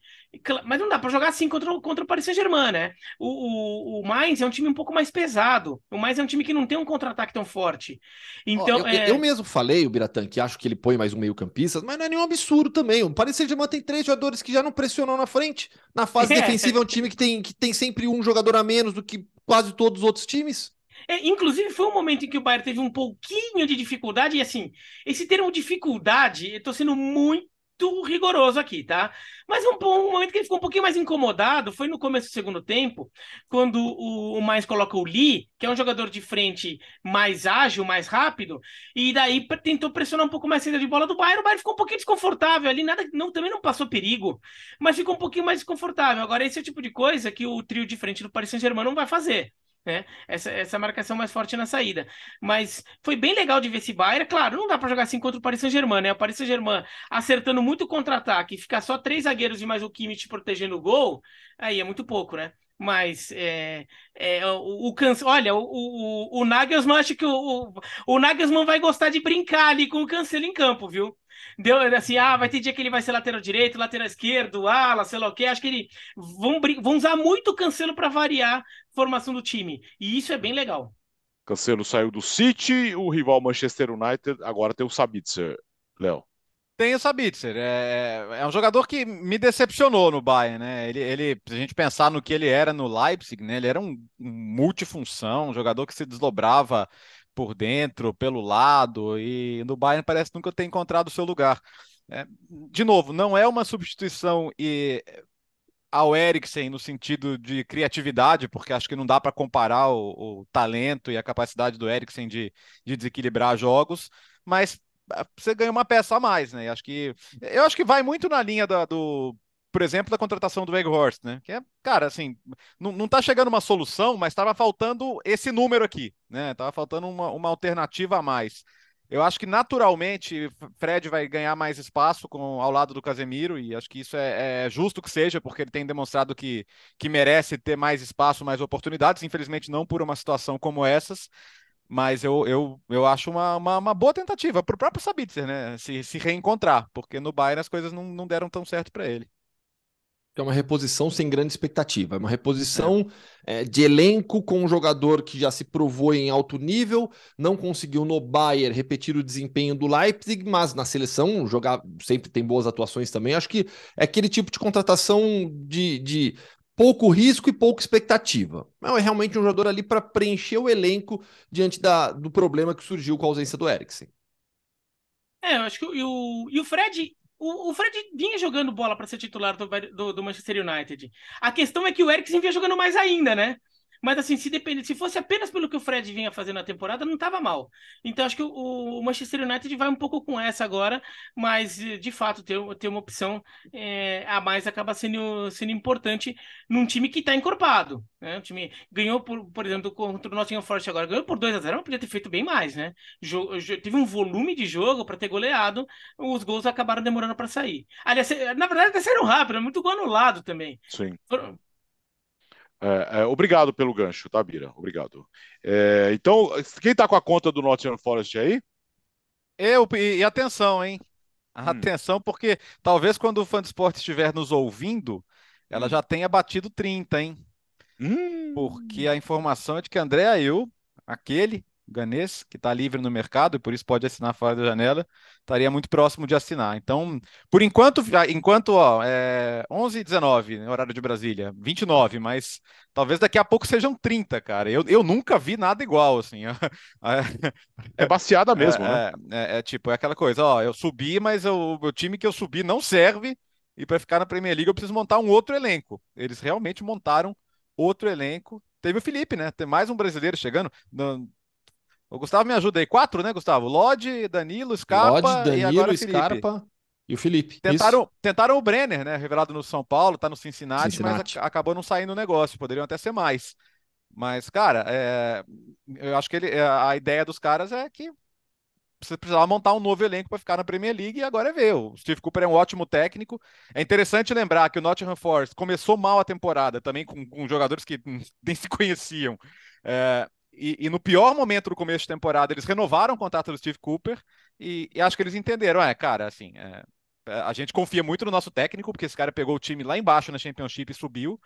Mas não dá para jogar assim contra, contra o Paris Saint-Germain, né? O, o, o Mainz é um time um pouco mais pesado. O Mainz é um time que não tem um contra-ataque tão forte. Então, eu, é... eu, mesmo falei, o Biratan, que acho que ele põe mais um meio-campista, mas não é nenhum absurdo também. O Paris Saint-Germain tem três jogadores que já não pressionam na frente. Na fase é. defensiva é um time que tem, que tem sempre um jogador a menos do que quase todos os outros times. É, inclusive, foi um momento em que o Bayern teve um pouquinho de dificuldade, e assim, esse termo dificuldade, eu tô sendo muito rigoroso aqui, tá? Mas um, um, momento que ele ficou um pouquinho mais incomodado foi no começo do segundo tempo, quando o, o mais coloca o Lee, que é um jogador de frente mais ágil, mais rápido, e daí tentou pressionar um pouco mais a saída de bola do Bayern. O Bayern ficou um pouquinho desconfortável ali, nada, não, também não passou perigo, mas ficou um pouquinho mais desconfortável. Agora, esse é o tipo de coisa que o trio de frente do Paris Saint-Germain não vai fazer né? Essa, essa marcação mais forte na saída. Mas foi bem legal de ver esse Bayern. Claro, não dá para jogar assim contra o Paris Saint-Germain, né? O Paris Saint-Germain acertando muito contra-ataque ficar só três zagueiros e mais o Kimmich protegendo o gol, aí é muito pouco, né? Mas é, é, o, o olha, o, o, o Nagelsmann acho que o, o, o Nagelsmann vai gostar de brincar ali com o Cancelo em campo, viu? Deu assim, ah, vai ter dia que ele vai ser lateral direito, lateral esquerdo, ala, sei lá o quê. Acho que ele vão, vão usar muito o Cancelo para variar a formação do time. E isso é bem legal. Cancelo saiu do City, o rival Manchester United, agora tem o Sabitzer, Léo. Tem o Sabitzer, é, é um jogador que me decepcionou no Bayern, né? Ele, ele, se a gente pensar no que ele era no Leipzig, né? Ele era um, um multifunção, um jogador que se desdobrava por dentro, pelo lado, e no Bayern parece nunca ter encontrado o seu lugar. É, de novo, não é uma substituição e ao Eriksen no sentido de criatividade, porque acho que não dá para comparar o, o, talento e a capacidade do Eriksen de, de desequilibrar jogos, mas você ganha uma peça a mais, né? Acho que eu acho que vai muito na linha da, do por exemplo, da contratação do Weghorst, né? Que é, cara, assim, não, tá chegando uma solução, mas estava faltando esse número aqui, né? Tava faltando uma, uma alternativa a mais. Eu acho que naturalmente Fred vai ganhar mais espaço com, ao lado do Casemiro, e acho que isso é, é, justo que seja, porque ele tem demonstrado que, que merece ter mais espaço, mais oportunidades, infelizmente não por uma situação como essas. Mas eu, eu, eu acho uma, uma, uma boa tentativa para o próprio Sabitzer, né? Se, se reencontrar, porque no Bayern as coisas não, não deram tão certo para ele é uma reposição sem grande expectativa. É uma reposição é. É, de elenco com um jogador que já se provou em alto nível, não conseguiu no Bayern repetir o desempenho do Leipzig, mas na seleção jogar sempre tem boas atuações também. Acho que é aquele tipo de contratação de, de pouco risco e pouca expectativa. É realmente um jogador ali para preencher o elenco diante da, do problema que surgiu com a ausência do Eriksen. É, eu acho que o, e o Fred, o, o Fred vinha jogando bola para ser titular do, do, do, Manchester United. A questão é que o Eriksen vinha jogando mais ainda, né? Mas assim, se depende, se fosse apenas pelo que o Fred vinha fazendo na temporada, não estava mal. Então acho que o, o, Manchester United vai um pouco com essa agora, mas de fato ter, ter uma opção é, a mais acaba sendo, sendo importante num time que está encorpado. Né? O time ganhou, por, por exemplo, contra o Nottingham Forest agora, ganhou por 2 a 0 mas podia ter feito bem mais, né? Jogo, teve um volume de jogo para ter goleado, os gols acabaram demorando para sair. Aliás, na verdade, até saíram rápido, é muito gol anulado também. Sim. É, é, obrigado pelo gancho, tá, Bira? Obrigado. É, então, quem tá com a conta do Nottingham Forest aí? Eu, e, e atenção, hein? Hum. Atenção, porque talvez quando o fã de esporte estiver nos ouvindo, ela hum. já tenha batido 30, hein? Hum. Porque a informação é de que André Ayew, aquele ganês, que está livre no mercado e por isso pode assinar fora da janela, estaria muito próximo de assinar. Então, por enquanto, enquanto ó, é 11 e 19, horário de Brasília, 29, mas talvez daqui a pouco sejam 30, cara. Eu, eu nunca vi nada igual, assim. é baseada mesmo, é, né? É, é, é, tipo, é aquela coisa, ó, eu subi, mas o time que eu subi não serve e para ficar na Premier League eu preciso montar um outro elenco. Eles realmente montaram outro elenco. Teve o Felipe, né? Tem mais um brasileiro chegando. No, o Gustavo me ajuda aí. Quatro, né, Gustavo? Lodge, Danilo, Scarpa Lodge, Danilo, e agora Scarpa e o Felipe. Tentaram, tentaram o Brenner, né? Revelado no São Paulo, tá no Cincinnati, Cincinnati. mas acabou não saindo o negócio. Poderiam até ser mais. Mas, cara, é... eu acho que ele... É, a ideia dos caras é que você precisava montar um novo elenco para ficar na Premier League e agora é ver. O Steve Cooper é um ótimo técnico. É interessante lembrar que o Nottingham Forest começou mal a temporada, também com, com jogadores que nem se conheciam. É, e, e, no pior momento do começo de temporada, eles renovaram o contrato do Steve Cooper e, e acho que eles entenderam, é, cara, assim, é, é, a gente confia muito no nosso técnico, porque esse cara pegou o time lá embaixo na Championship e subiu,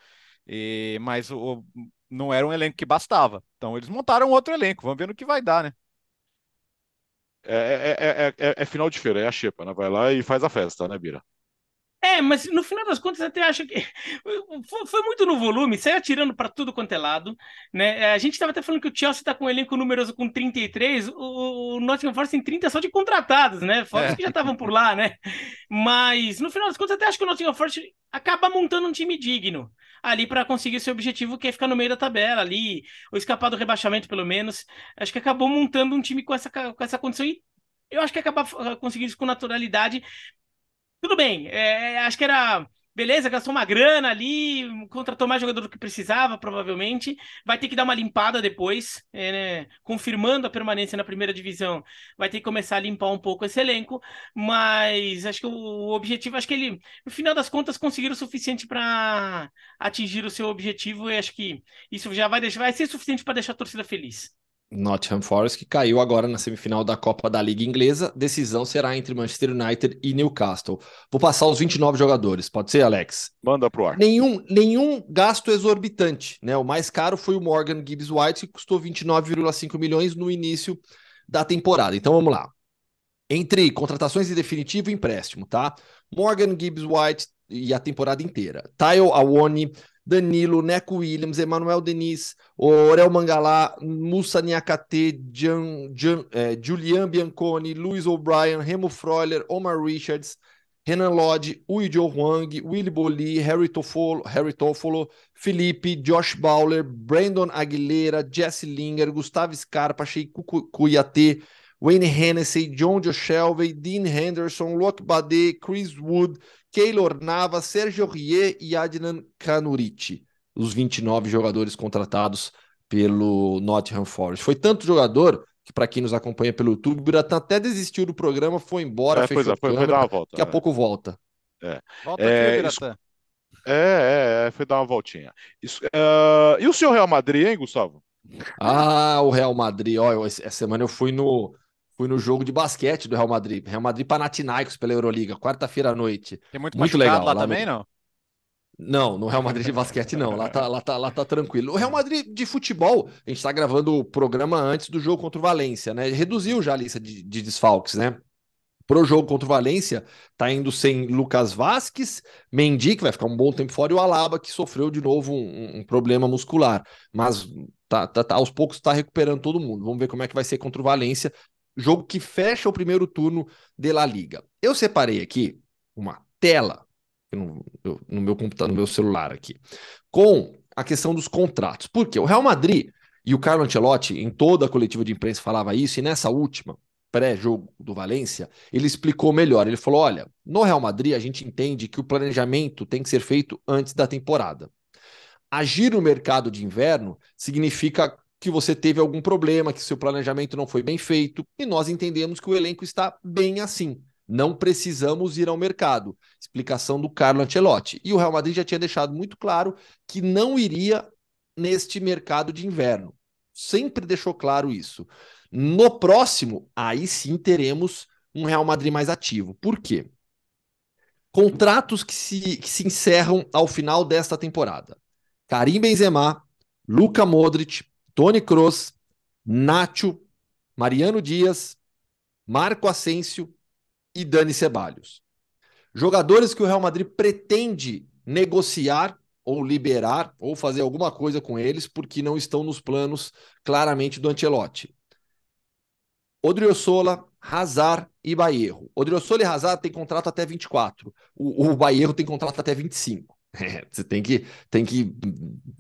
e, mas o, não era um elenco que bastava. Então eles montaram outro elenco, vamos ver no que vai dar, né? É, é, é, é, final de feira, é a xepa, né? Vai lá e faz a festa, né, Bira? É, mas no final das contas até acho que foi, foi muito no volume, saiu atirando para tudo quanto é lado, né? É, a gente estava até falando que o Chelsea está com um elenco numeroso com 33, o, o Nottingham Forest tem 30 só de contratados, né? Fora é. que já estavam por lá, né? Mas no final das contas até acho que o Nottingham Forest acaba montando um time digno ali para conseguir seu objetivo, que é ficar no meio da tabela ali, ou escapar do rebaixamento pelo menos. Acho que acabou montando um time com essa, com essa condição e eu acho que acaba conseguindo isso com naturalidade, tudo bem, é, acho que era. Beleza, gastou uma grana ali, contratou mais jogador do que precisava, provavelmente. Vai ter que dar uma limpada depois, é, né? confirmando a permanência na primeira divisão. Vai ter que começar a limpar um pouco esse elenco, mas acho que o objetivo, acho que ele, no final das contas, conseguiram o suficiente para atingir o seu objetivo e acho que isso já vai, deixar, vai ser suficiente para deixar a torcida feliz. Nottingham Forest, que caiu agora na semifinal da Copa da Liga Inglesa. Decisão será entre Manchester United e Newcastle. Vou passar os 29 jogadores, pode ser, Alex? Manda pro ar. Nenhum, nenhum gasto exorbitante, né? O mais caro foi o Morgan Gibbs White, que custou 29,5 milhões no início da temporada. Então vamos lá. Entre contratações em definitivo e empréstimo, tá? Morgan Gibbs White e a temporada inteira. Tyle Awoni, Danilo, Neco Williams, Emanuel Denis, Orel Mangalá, Musa Niakate, é, Julian Bianconi, Luiz O'Brien, Remo Freuler, Omar Richards, Renan Lodge, Uijo Huang, Willy Boli, Harry Toffolo, Harry Toffolo, Felipe, Josh Bowler, Brandon Aguilera, Jesse Linger, Gustavo Scarpa, Sheik Kuyate, Wayne Hennessy, John Joe Shelby, Dean Henderson, Locke Bade, Chris Wood, Keylor Navas, Sérgio Rie e Adnan Kanurici, os 29 jogadores contratados pelo Nottingham Forest. Foi tanto jogador que, para quem nos acompanha pelo YouTube, o Biratan até desistiu do programa, foi embora, é, fechou foi, foi, foi dar uma volta. Daqui a é. pouco volta. É. Volta é, aqui, isso... é, é, é, foi dar uma voltinha. Isso, uh... E o seu Real Madrid, hein, Gustavo? Ah, o Real Madrid. Olha, essa semana eu fui no, Fui no jogo de basquete do Real Madrid. Real Madrid Panathinaikos pela Euroliga, quarta-feira à noite. Tem muito, muito legal lá, lá também, no... não? Não, no Real Madrid de basquete não. Lá tá, lá, tá, lá tá tranquilo. O Real Madrid de futebol, a gente tá gravando o programa antes do jogo contra o Valência, né? Reduziu já a lista de, de desfalques, né? Pro jogo contra o Valência, tá indo sem Lucas Vasques, Mendy, que vai ficar um bom tempo fora, e o Alaba, que sofreu de novo um, um problema muscular. Mas tá, tá, tá, aos poucos tá recuperando todo mundo. Vamos ver como é que vai ser contra o Valência jogo que fecha o primeiro turno de La Liga. Eu separei aqui uma tela no, no meu computador, no meu celular aqui, com a questão dos contratos. Por quê? O Real Madrid e o Carlo Ancelotti, em toda a coletiva de imprensa, falava isso, e nessa última, pré-jogo do Valência, ele explicou melhor. Ele falou: olha, no Real Madrid a gente entende que o planejamento tem que ser feito antes da temporada. Agir no mercado de inverno significa que você teve algum problema, que seu planejamento não foi bem feito, e nós entendemos que o elenco está bem assim. Não precisamos ir ao mercado. Explicação do Carlo Ancelotti. E o Real Madrid já tinha deixado muito claro que não iria neste mercado de inverno. Sempre deixou claro isso. No próximo, aí sim teremos um Real Madrid mais ativo. Por quê? Contratos que se, que se encerram ao final desta temporada. Karim Benzema, Luka Modric, Tony Kroos, Nacho, Mariano Dias, Marco Asensio e Dani Ceballos. Jogadores que o Real Madrid pretende negociar ou liberar ou fazer alguma coisa com eles porque não estão nos planos claramente do Ancelotti. Odriozola, Hazard e Baierro. Odriozola e Hazard têm contrato até 24. O, o Baierro tem contrato até 25. É, você tem que, tem que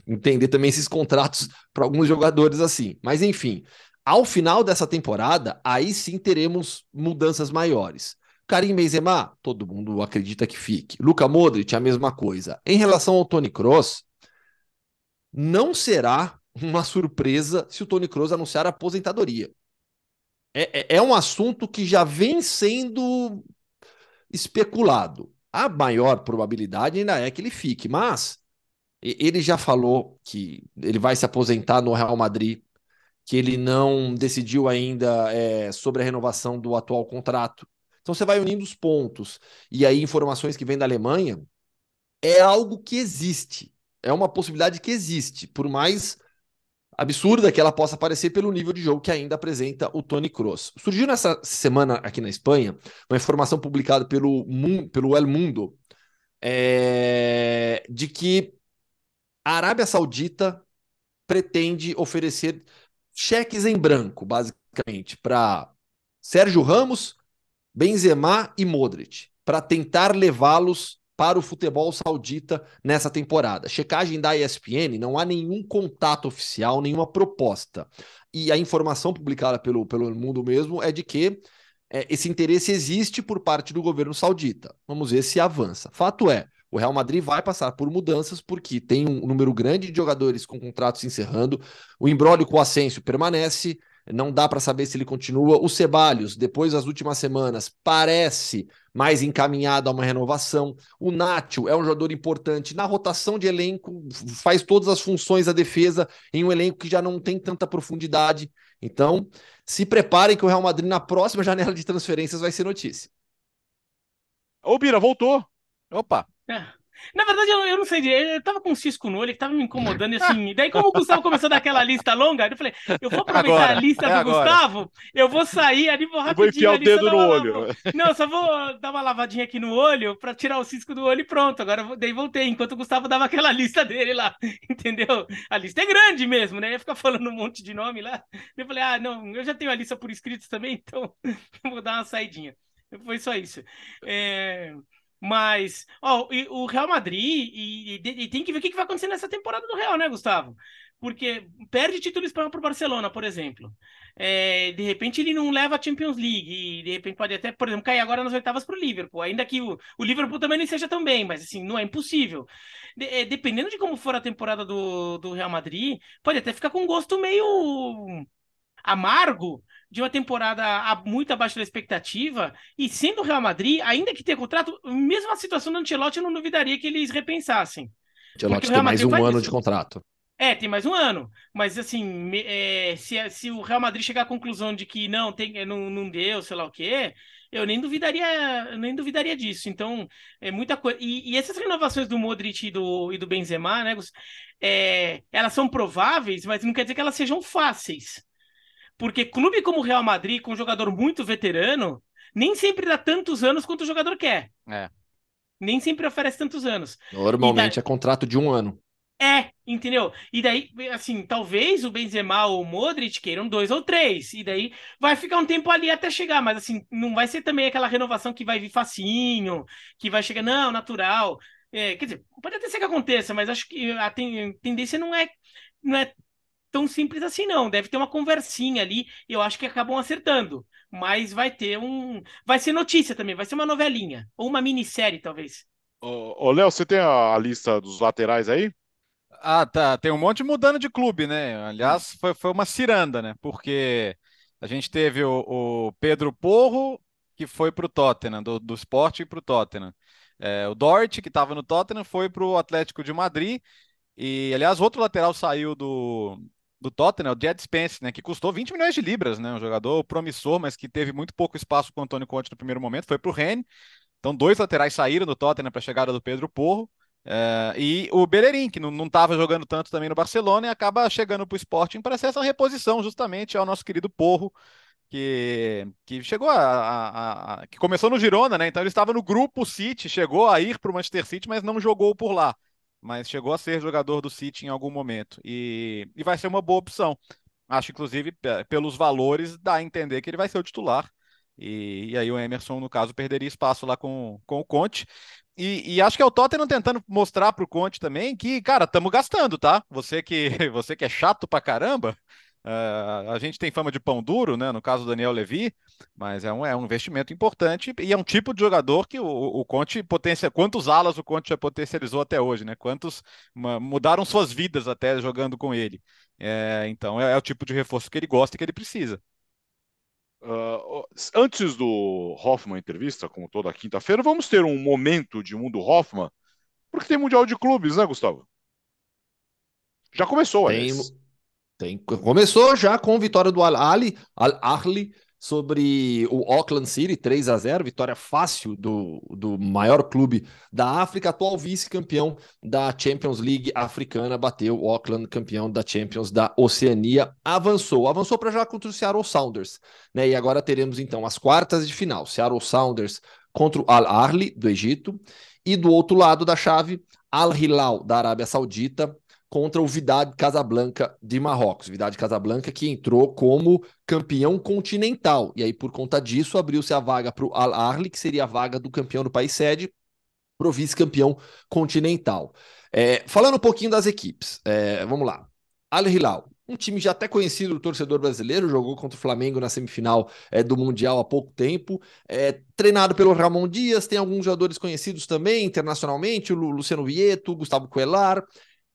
entender também esses contratos para alguns jogadores assim. Mas enfim, ao final dessa temporada, aí sim teremos mudanças maiores. Karim Benzema, todo mundo acredita que fique. Luka Modric, a mesma coisa. Em relação ao Tony Kroos, não será uma surpresa se o Tony Kroos anunciar a aposentadoria. É, é, é um assunto que já vem sendo especulado. A maior probabilidade ainda é que ele fique, mas ele já falou que ele vai se aposentar no Real Madrid, que ele não decidiu ainda é, sobre a renovação do atual contrato. Então você vai unindo os pontos. E aí, informações que vêm da Alemanha é algo que existe. É uma possibilidade que existe, por mais absurda que ela possa parecer pelo nível de jogo que ainda apresenta o Tony Kroos. Surgiu nessa semana aqui na Espanha uma informação publicada pelo, pelo El Mundo é, de que a Arábia Saudita pretende oferecer cheques em branco, basicamente, para Sérgio Ramos, Benzema e Modric para tentar levá-los para o futebol saudita nessa temporada. Checagem da ESPN, não há nenhum contato oficial, nenhuma proposta. E a informação publicada pelo, pelo mundo mesmo é de que é, esse interesse existe por parte do governo saudita. Vamos ver se avança. Fato é, o Real Madrid vai passar por mudanças porque tem um número grande de jogadores com contratos encerrando. O embrólio com o Asensio permanece não dá para saber se ele continua. O Ceballos, depois das últimas semanas, parece mais encaminhado a uma renovação. O Nacho é um jogador importante na rotação de elenco, faz todas as funções da defesa em um elenco que já não tem tanta profundidade. Então, se preparem que o Real Madrid na próxima janela de transferências vai ser notícia. Ô, Bira, voltou. Opa. É. Na verdade, eu, eu não sei, eu tava com um cisco no olho que tava me incomodando, e assim, daí como o Gustavo começou daquela lista longa, eu falei, eu vou aproveitar agora, a lista é do agora. Gustavo, eu vou sair ali, vou rapidinho. vou enfiar o dedo no olho. Não, só vou dar uma lavadinha aqui no olho pra tirar o cisco do olho e pronto, agora daí voltei, enquanto o Gustavo dava aquela lista dele lá, entendeu? A lista é grande mesmo, né, ia ficar falando um monte de nome lá, eu falei, ah, não, eu já tenho a lista por escritos também, então eu vou dar uma saidinha. Foi só isso. É... Mas, ó, o Real Madrid, e, e, e, tem que ver o que vai acontecer nessa temporada do Real, né, Gustavo? Porque perde título espanhol para o Barcelona, por exemplo. É, de repente ele não leva a Champions League, e de repente pode até, por exemplo, cair agora nas oitavas para o Liverpool. Ainda que o, o Liverpool também não seja tão bem, mas assim, não é impossível. De, é, dependendo de como for a temporada do, do Real Madrid, pode até ficar com um gosto meio amargo de uma temporada muito abaixo da expectativa, e sendo o Real Madrid, ainda que tenha contrato, mesmo a situação do Ancelotti, eu não duvidaria que eles repensassem. Ancelotti tem mais um ano isso. de contrato. É, tem mais um ano. Mas assim, é, se, se o Real Madrid chegar à conclusão de que não, tem, não, não deu, sei lá o quê, eu nem duvidaria, eu nem duvidaria disso. Então, é muita coisa. E, e, essas renovações do Modric e do, e do Benzema, né, é, elas são prováveis, mas não quer dizer que elas sejam fáceis. Porque clube como o Real Madrid, com um jogador muito veterano, nem sempre dá tantos anos quanto o jogador quer. É. Nem sempre oferece tantos anos. Normalmente daí... é contrato de um ano. É, entendeu? E daí, assim, talvez o Benzema ou o Modric queiram dois ou três. E daí vai ficar um tempo ali até chegar. Mas, assim, não vai ser também aquela renovação que vai vir facinho, que vai chegar, não, natural. É, quer dizer, pode até ser que aconteça, mas acho que a ten, tendência não é, não é tão simples assim, não. Deve ter uma conversinha ali e eu acho que acabam acertando. Mas vai ter um. Vai ser notícia também, vai ser uma novelinha. Ou uma minissérie, talvez. Ô, Léo, você tem a, a lista dos laterais aí? Ah, tá. Tem um monte mudando de clube, né? Aliás, foi, foi uma ciranda, né? Porque a gente teve o, o Pedro Porro, que foi para o Tottenham, do, do Sport para o Tottenham. É, o Dort, que estava no Tottenham, foi para o Atlético de Madrid. E, aliás, outro lateral saiu do, do Tottenham, o Jed Spence, né, que custou 20 milhões de libras, né, um jogador promissor, mas que teve muito pouco espaço com o Antônio Conte no primeiro momento, foi para o Rennes. Então, dois laterais saíram do Tottenham para a chegada do Pedro Porro. É, e o Bellerin, que não estava jogando tanto também no Barcelona, e acaba chegando para o Sporting para ser essa reposição justamente ao nosso querido Porro, que, que chegou a, a, a, que começou no Girona, né? Então ele estava no grupo City, chegou a ir para o Manchester City, mas não jogou por lá. Mas chegou a ser jogador do City em algum momento. E, e vai ser uma boa opção. Acho, inclusive, pelos valores, dá a entender que ele vai ser o titular. E, e aí o Emerson, no caso, perderia espaço lá com, com o Conte. E, e, acho que é o Tottenham tentando mostrar para o Conte também que, cara, estamos gastando, tá? Você que, você que é chato pra caramba, uh, a gente tem fama de pão duro, né? No caso do Daniel Levy, mas é um, é um investimento importante e é um tipo de jogador que o, o Conte potencia. Quantos alas o Conte já potencializou até hoje, né? Quantos uma, mudaram suas vidas até jogando com ele. É, então é, é o tipo de reforço que ele gosta e que ele precisa. Uh, antes do Hoffman entrevista, como toda quinta-feira, vamos ter um momento de mundo Hoffman, porque tem Mundial de Clubes, né, Gustavo? Já começou, tem, tem Começou já com vitória do Al-Ali, Al-Ahli, sobre o Auckland City, 3 a 0 vitória fácil do, do maior clube da África, atual vice-campeão da Champions League africana, bateu o Auckland, campeão da Champions da Oceania, avançou, avançou para já contra o Seattle Sounders, né? E agora teremos então as quartas de final, Seattle Sounders contra o Al Ahly do Egito e do outro lado da chave, Al Hilal da Arábia Saudita contra o Vidade Casablanca de Marrocos. Vidade Casablanca que entrou como campeão continental. E aí, por conta disso, abriu-se a vaga para o Al Ahly, que seria a vaga do campeão do país sede, para o vice-campeão continental. É, falando um pouquinho das equipes, é, vamos lá. Al Hilal, um time já até conhecido do torcedor brasileiro, jogou contra o Flamengo na semifinal é, do Mundial há pouco tempo, é, treinado pelo Ramon Dias, tem alguns jogadores conhecidos também internacionalmente, o Luciano Vieto, Gustavo Coelar,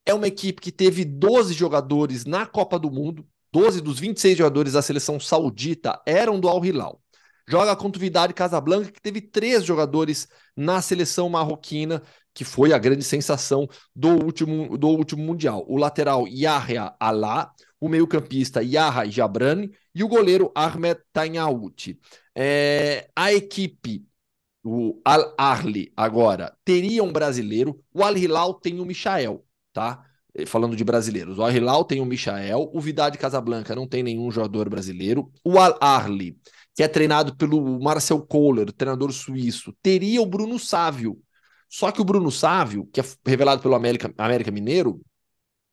é uma equipe que teve 12 jogadores na Copa do Mundo, 12 dos 26 jogadores da seleção saudita eram do Al Hilal. Joga contra o Vidal Casablanca, que teve três jogadores na seleção marroquina, que foi a grande sensação do último, do último Mundial. O lateral Yahya Alá, o meio-campista Yahya Jabrani e o goleiro Ahmed Tanyaout. É, a equipe, o Al Ahly agora, teria um brasileiro, o Al Hilal tem o Michael tá? Eh, falando de brasileiros. O Al-Hilal tem o Michael, o Vidal de Casablanca não tem nenhum jogador brasileiro. O Al-Arli, que é treinado pelo Marcel Kohler, treinador suíço, teria o Bruno Sávio. Só que o Bruno Sávio, que é revelado pelo América, América Mineiro,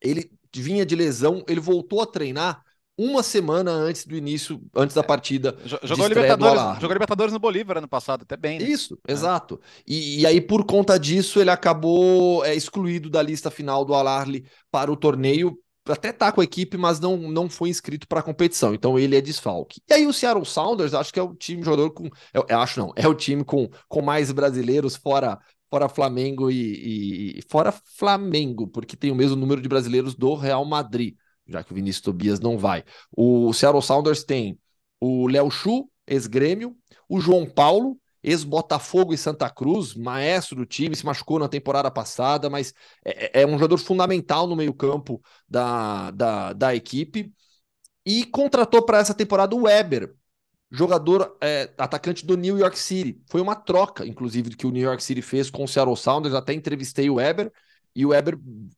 ele vinha de lesão, ele voltou a treinar uma semana antes do início, antes da é, partida. Jogou Libertadores, jogou Libertadores no Bolívar ano passado, até bem. Né? Isso, é. exato. E, e, aí, por conta disso, ele acabou é, excluído da lista final do Alarli para o torneio. Até tá com a equipe, mas não, não foi inscrito para a competição. Então ele é desfalque. E aí o Seattle Sounders, acho que é o time jogador com. Eu, eu acho não, é o time com, com mais brasileiros fora fora Flamengo e, e, fora Flamengo, porque tem o mesmo número de brasileiros do Real Madrid já que o Vinícius Tobias não vai. O Seattle Sounders tem o Léo Chu, ex-grêmio, o João Paulo, ex-Botafogo e Santa Cruz, maestro do time, se machucou na temporada passada, mas é, é um jogador fundamental no meio-campo da, da, da equipe. E contratou para essa temporada o Weber, jogador é, atacante do New York City. Foi uma troca, inclusive, que o New York City fez com o Seattle Sounders. Até entrevistei o Weber. E o Weber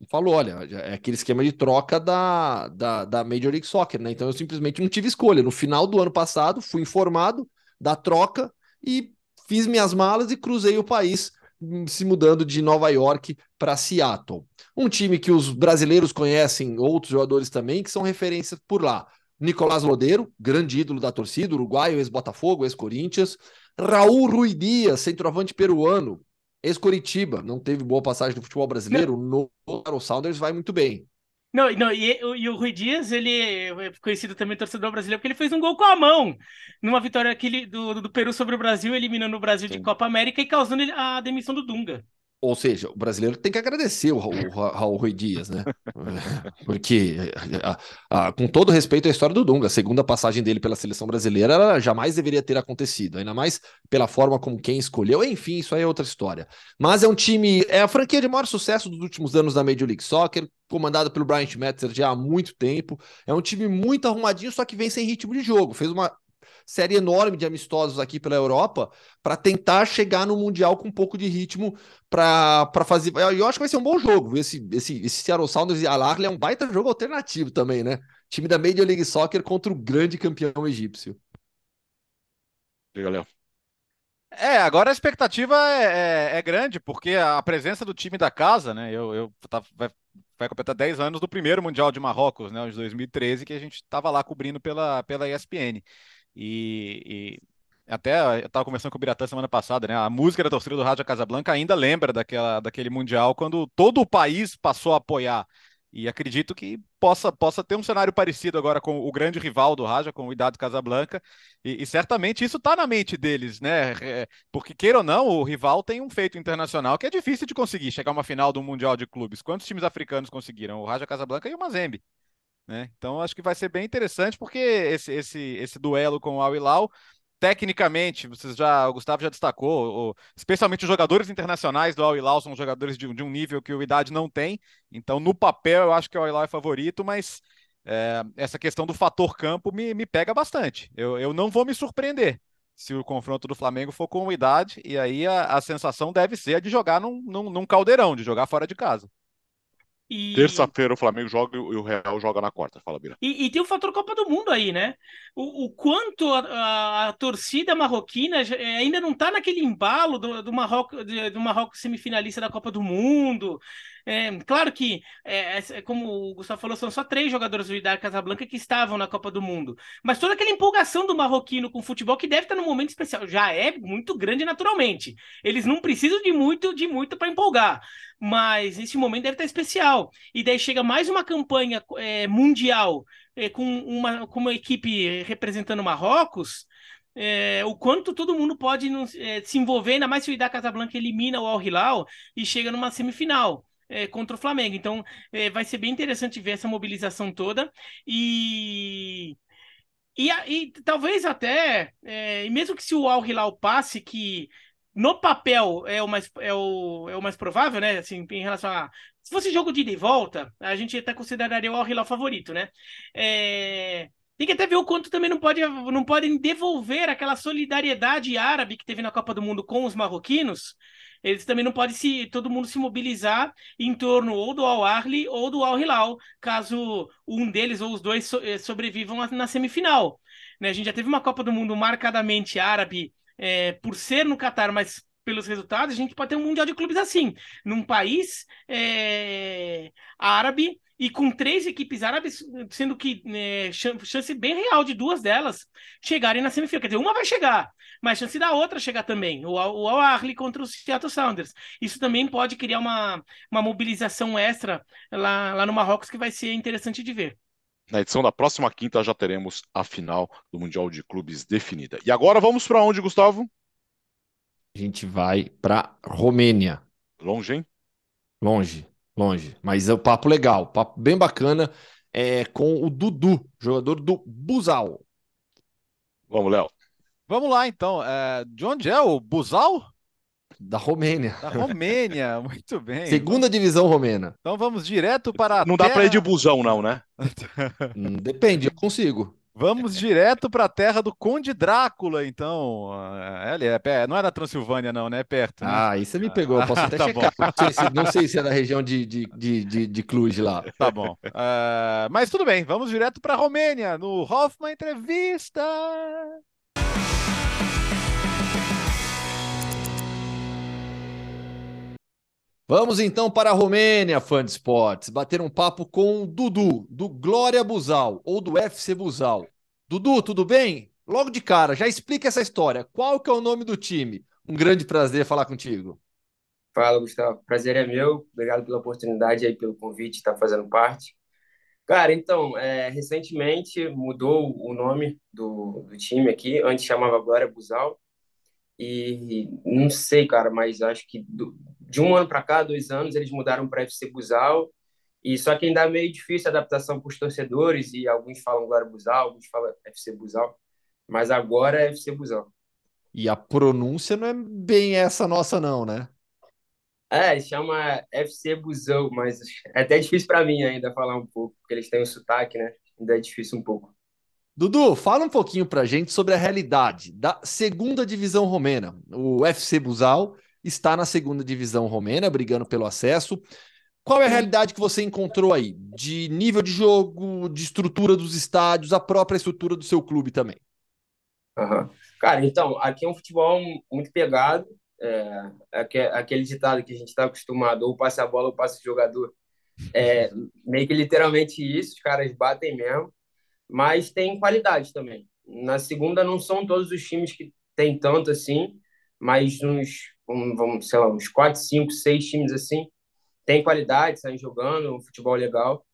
falou: olha, é aquele esquema de troca da, da, da Major League Soccer, né? Então eu simplesmente não tive escolha. No final do ano passado, fui informado da troca e fiz minhas malas e cruzei o país, hum, se mudando de Nova York para Seattle. Um time que os brasileiros conhecem, outros jogadores também, que são referências por lá. Nicolás Lodeiro, grande ídolo da torcida, uruguaio, ex-Botafogo, ex-Corinthians. Raul Rui Dias, centroavante peruano, ex-Coritiba, não teve boa passagem no futebol brasileiro, não. no Sounders vai muito bem. Não, não e, e, o Rui Dias, ele é conhecido também torcedor brasileiro, porque ele fez um gol com a mão numa vitória aquele do, do Peru sobre o Brasil, eliminando o Brasil Sim. de Copa América e causando a demissão do Dunga. Ou seja, o brasileiro tem que agradecer o, o Raul Rui Dias, né? Porque, a, a, com todo respeito à história do Dunga, a segunda passagem dele pela seleção brasileira jamais deveria ter acontecido, ainda mais pela forma como quem escolheu. Enfim, isso aí é outra história. Mas é um time, é a franquia de maior sucesso dos últimos anos da Major League Soccer, comandado pelo Brian Schmetzer já há muito tempo. É um time muito arrumadinho, só que vem sem ritmo de jogo. Fez uma série enorme de amistosos aqui pela Europa para tentar chegar no Mundial com um pouco de ritmo para fazer. Eu acho que vai ser um bom jogo. Esse, esse, esse Seattle Sounders e Al é um baita jogo alternativo também, né? Time da Major League Soccer contra o grande campeão egípcio. Diga, Léo. É, agora a expectativa é, é, é, grande, porque a presença do time da casa, né? Eu, eu tá, vai, vai completar 10 anos do primeiro Mundial de Marrocos, né? De 2013, que a gente estava lá cobrindo pela, pela ESPN. E, e até eu estava conversando com o Biratã semana passada, né? A música da torcida do Rádio Casablanca ainda lembra daquela, daquele Mundial quando todo o país passou a apoiar. E acredito que possa, possa ter um cenário parecido agora com o grande rival do Raja, com o Idade Casablanca, e, e certamente isso está na mente deles, né? É, porque, queira ou não, o rival tem um feito internacional que é difícil de conseguir, chegar a uma final do Mundial de Clubes. Quantos times africanos conseguiram? O Raja Casablanca e o Mazembe. Né? Então acho que vai ser bem interessante porque esse, esse, esse duelo com o Al Hilal tecnicamente, vocês já, o Gustavo já destacou, o, especialmente os jogadores internacionais do Al Hilal são jogadores de, de, um nível que o Idade não tem. Então, no papel, eu acho que o Al Hilal é favorito, mas é, essa questão do fator campo me, me pega bastante. Eu, eu não vou me surpreender se o confronto do Flamengo for com o Idade, e aí a, a sensação deve ser a de jogar num, num, num caldeirão, de jogar fora de casa. E... Terça-feira o Flamengo joga e o Real joga na quarta, fala Bira. E, e, tem o fator Copa do Mundo aí, né? O, o quanto a, a, a, torcida marroquina é, ainda não está naquele embalo do, do, Marrocos, do Marrocos semifinalista da Copa do Mundo. É, claro que, é, como o Gustavo falou, são só três jogadores do Idar Casablanca que estavam na Copa do Mundo. Mas toda aquela empolgação do marroquino com o futebol, que deve estar num momento especial, já é muito grande naturalmente. Eles não precisam de muito de muito para empolgar. Mas esse momento deve estar especial. E daí chega mais uma campanha é, mundial é, com, uma, com uma equipe representando Marrocos. É, o quanto todo mundo pode é, se envolver, ainda mais se o Idar Casablanca elimina o Al Hilal e chega numa semifinal é, contra o Flamengo. Então, é, vai ser bem interessante ver essa mobilização toda e. E, e talvez até, é, mesmo que se o Al Hilal passe, que no papel é o mais, é o, é o mais provável, né? Assim, em relação a. Se fosse jogo de ida e volta, a gente até consideraria o Al Hilal favorito, né? É, tem que até ver o quanto também não, pode, não podem devolver aquela solidariedade árabe que teve na Copa do Mundo com os marroquinos eles também não podem se todo mundo se mobilizar em torno ou do Al Ahly ou do Al Hilal, caso um deles ou os dois eh, sobrevivam na semifinal. Né? A gente já teve uma Copa do Mundo marcadamente árabe é, por ser no Catar, mas pelos resultados, a gente pode ter um mundial de clubes assim, num país é, árabe e com três equipes árabes, sendo que é, chance bem real de duas delas chegarem na semifinal. Quer dizer, uma vai chegar, mas chance da outra chegar também. O, o Al Ahly contra o Seattle Sounders. Isso também pode criar uma, uma mobilização extra lá, lá no Marrocos que vai ser interessante de ver. Na edição da próxima quinta já teremos a final do Mundial de Clubes definida. E agora vamos para onde, Gustavo? A gente vai para Romênia. Longe, hein? Longe. Longe. Mas é o um papo legal, papo bem bacana é, com o Dudu, jogador do Buzal. Vamos, Léo. Vamos lá, então. É, de onde é o Buzal? Da Romênia. Da Romênia, muito bem. Segunda divisão romena. Então vamos direto para. Não dá para ir de busão, não, né? Hum, depende, eu consigo. Vamos direto para a terra do Conde Drácula, então. É, é, é, não é na Transilvânia, não, né? É perto. Né? Ah, isso você me pegou. Eu posso até tá checar. Não sei, se, não sei, se, é da região de, de, de, de, de Cluj lá. Tá bom. Uh, mas tudo bem, vamos direto para a Romênia, no Hoffman Entrevista. Vamos então para a Romênia, fã de esportes, bater um papo com o Dudu, do Glória Buzal, ou do FC Buzal. Dudu, tudo bem? Logo de cara, já explica essa história. Qual que é o nome do time? Um grande prazer falar contigo. Fala, Gustavo. Prazer é meu. Obrigado pela oportunidade aí, pelo convite, estar fazendo parte. Cara, então, é, recentemente mudou o nome do, do time aqui. Antes chamava Glória Busal. E não sei, cara, mas acho que do, de um ano para cá, dois anos, eles mudaram para FC Busal. E só que ainda é meio difícil a adaptação para os torcedores. E alguns falam Glória Busal, alguns falam FC Busal. Mas agora é FC Busal. E a pronúncia não é bem essa nossa, não, né? É, chama FC Busão, mas é até difícil para mim ainda falar um pouco, porque eles têm um sotaque, né? Ainda é difícil um pouco. Dudu, fala um pouquinho pra gente sobre a realidade da segunda divisão romena. O FC Busal está na segunda divisão romena, brigando pelo acesso. Qual é a realidade que você encontrou aí? De nível de jogo, de estrutura dos estádios, a própria estrutura do seu clube também? Uhum. Cara, então, aqui é um futebol muito pegado, é, aquele ditado que a gente está acostumado, ou passa a bola ou passa o jogador. É meio que literalmente isso, os caras batem mesmo, mas tem qualidade também. Na segunda não são todos os times que tem tanto assim, mas uns, vamos, sei lá, uns 4, 5, 6 times assim, tem qualidade, saem jogando, um futebol legal.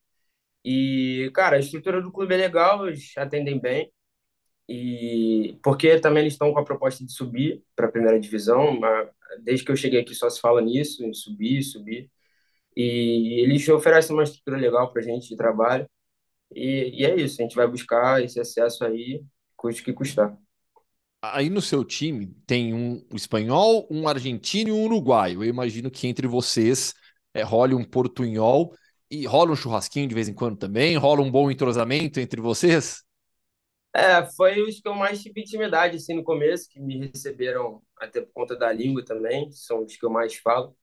E, cara, a estrutura do clube é legal, eles atendem bem. E porque também eles estão com a proposta de subir para a primeira divisão, desde que eu cheguei aqui só se fala nisso, em subir, subir. E eles oferecem uma estrutura legal para a gente de trabalho. E, e, é isso, a gente vai buscar esse acesso aí, custe que custar. Aí no seu time tem um espanhol, um argentino e um uruguaio. Eu imagino que entre vocês é, role um portunhol e rola um churrasquinho de vez em quando também, rola um bom entrosamento entre vocês? É, foi os que eu mais tive intimidade, assim, no começo, que me receberam até por conta da língua também, são os que eu mais falo.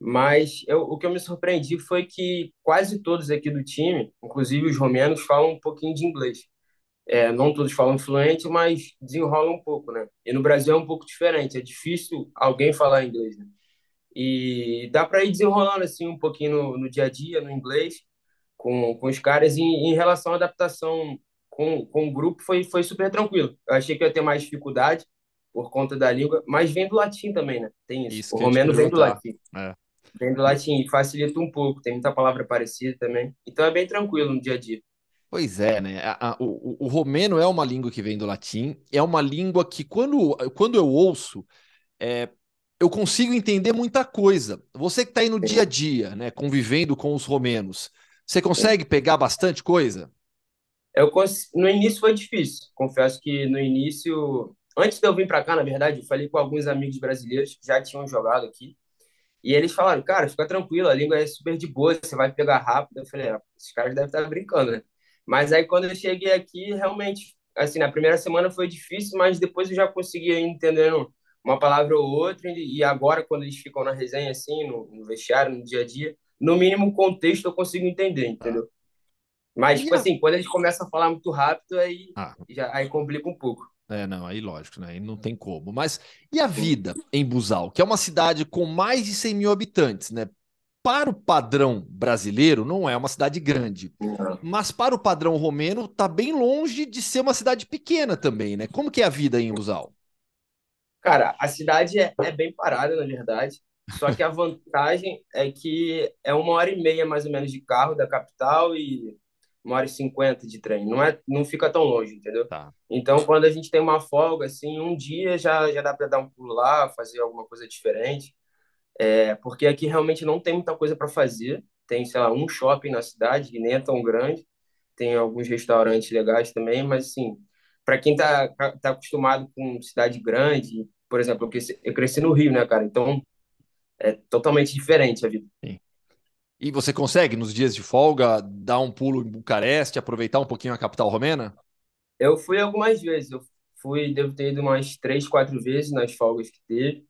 Mas eu, o que eu me surpreendi foi que quase todos aqui do time, inclusive os romenos, falam um pouquinho de inglês. É, não todos falam fluente, mas desenrolam um pouco, né? E no Brasil é um pouco diferente, é difícil alguém falar inglês, né? E dá para ir desenrolando, assim, um pouquinho no, no dia a dia, no inglês, com, com os caras. em, em relação à adaptação com, com o grupo foi, foi super tranquilo. Eu achei que ia ter mais dificuldade por conta da língua, mas vem do latim também, né? Tem isso. isso o romeno vem do latim. É. Vem do latim e facilita um pouco, tem muita palavra parecida também. Então é bem tranquilo no dia a dia. Pois é, né? A, a, o, o, romeno é uma língua que vem do latim, é uma língua que, quando, quando eu ouço, é, eu consigo entender muita coisa. Você que está aí no dia a dia, né, convivendo com os romenos, você consegue pegar bastante coisa? Eu, no início foi difícil. Confesso que no início, antes de eu vir para cá, na verdade, eu falei com alguns amigos brasileiros que já tinham jogado aqui. E eles falaram, cara, fica tranquilo, a língua é super de boa, você vai pegar rápido. Eu falei, ah, esses caras devem estar brincando, né? Mas aí quando eu cheguei aqui, realmente, assim, na primeira semana foi difícil, mas depois eu já conseguia ir entendendo uma palavra ou outra. E agora, quando eles ficam na resenha, assim, no, no vestiário, no dia a dia, no mínimo contexto eu consigo entender, entendeu? Mas, tipo assim, quando eles começam a falar muito rápido, aí, ah. já, aí complica um pouco. É, não, aí lógico, né? Aí não tem como. Mas e a vida em Busal, que é uma cidade com mais de 100 mil habitantes, né? Para o padrão brasileiro, não é uma cidade grande. Mas para o padrão romeno, tá bem longe de ser uma cidade pequena também, né? Como que é a vida em Busal? Cara, a cidade é, é bem parada, na verdade. Só que a vantagem é que é uma hora e meia, mais ou menos, de carro da capital e uma hora e cinquenta de trem. Não, é, não fica tão longe, entendeu? Tá. Então, quando a gente tem uma folga, assim, um dia já, já dá para dar um pulo lá, fazer alguma coisa diferente. É, porque aqui realmente não tem muita coisa para fazer. Tem, sei lá, um shopping na cidade, que nem é tão grande. Tem alguns restaurantes legais também, mas, assim, para quem tá, tá acostumado com cidade grande, por exemplo, eu cresci, eu cresci no Rio, né, cara? Então, é totalmente diferente a vida. Sim. E você consegue, nos dias de folga, dar um pulo em Bucareste, aproveitar um pouquinho a capital romena? Eu fui algumas vezes. Eu fui, devo ter ido umas três, quatro vezes nas folgas que teve.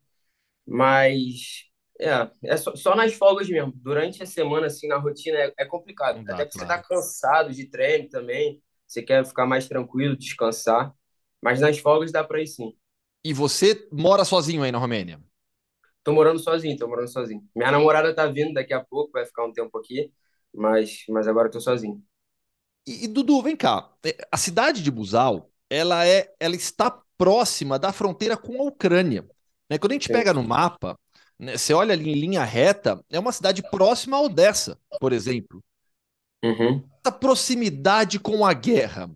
Mas é, é só, só nas folgas mesmo. Durante a semana, assim, na rotina é, é complicado. Dá, Até porque claro. você tá cansado de treino também. Você quer ficar mais tranquilo, descansar. Mas nas folgas dá para ir sim. E você mora sozinho aí na Romênia? Tô morando sozinho, tô morando sozinho. Minha namorada tá vindo daqui a pouco, vai ficar um tempo aqui, mas, mas agora eu tô sozinho. E, e, Dudu, vem cá. É, a cidade de Buzal, ela é, ela está próxima da fronteira com a Ucrânia. Né? Quando a gente pega no mapa, né, você olha ali em linha reta, é uma cidade próxima a Odessa, por exemplo. Uhum. Essa proximidade com a guerra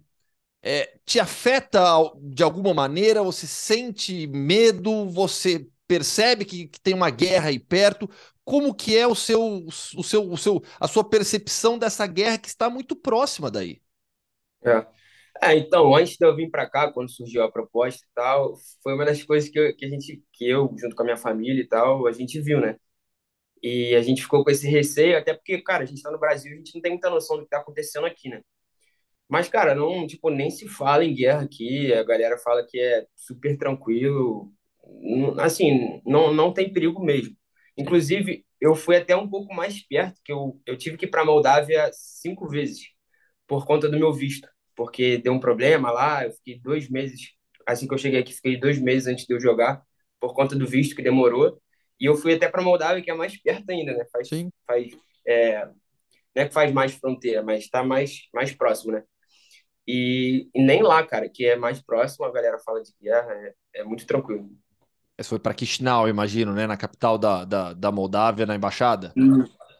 é, te afeta de alguma maneira? Você sente medo? Você percebe que, que, tem uma guerra aí perto? Como que é o seu, o seu, o seu, a sua percepção dessa guerra que está muito próxima daí? É. É, então, antes de eu vir para cá, quando surgiu a proposta e tal, foi uma das coisas que, eu, que a gente, que eu, junto com a minha família e tal, a gente viu, né? E a gente ficou com esse receio, até porque, cara, a gente está no Brasil, a gente não tem muita noção do que está acontecendo aqui, né? Mas, cara, não, tipo, nem se fala em guerra aqui, a galera fala que é super tranquilo, assim, não, não tem perigo mesmo. Inclusive, eu fui até um pouco mais perto, que eu, eu tive que ir para Moldávia cinco vezes, por conta do meu visto porque deu um problema lá. Eu fiquei dois meses, assim que eu cheguei aqui, fiquei dois meses antes de eu jogar, por conta do visto que demorou. E eu fui até para Moldávia, que é mais perto ainda, né? Faz, Sim. faz é, não é que faz mais fronteira, mas está mais, mais próximo, né? E, e, nem lá, cara, que é mais próximo, a galera fala de guerra, é, é muito tranquilo. Você foi para Chisinau, imagino, né? Na capital da, da, da Moldávia, na embaixada?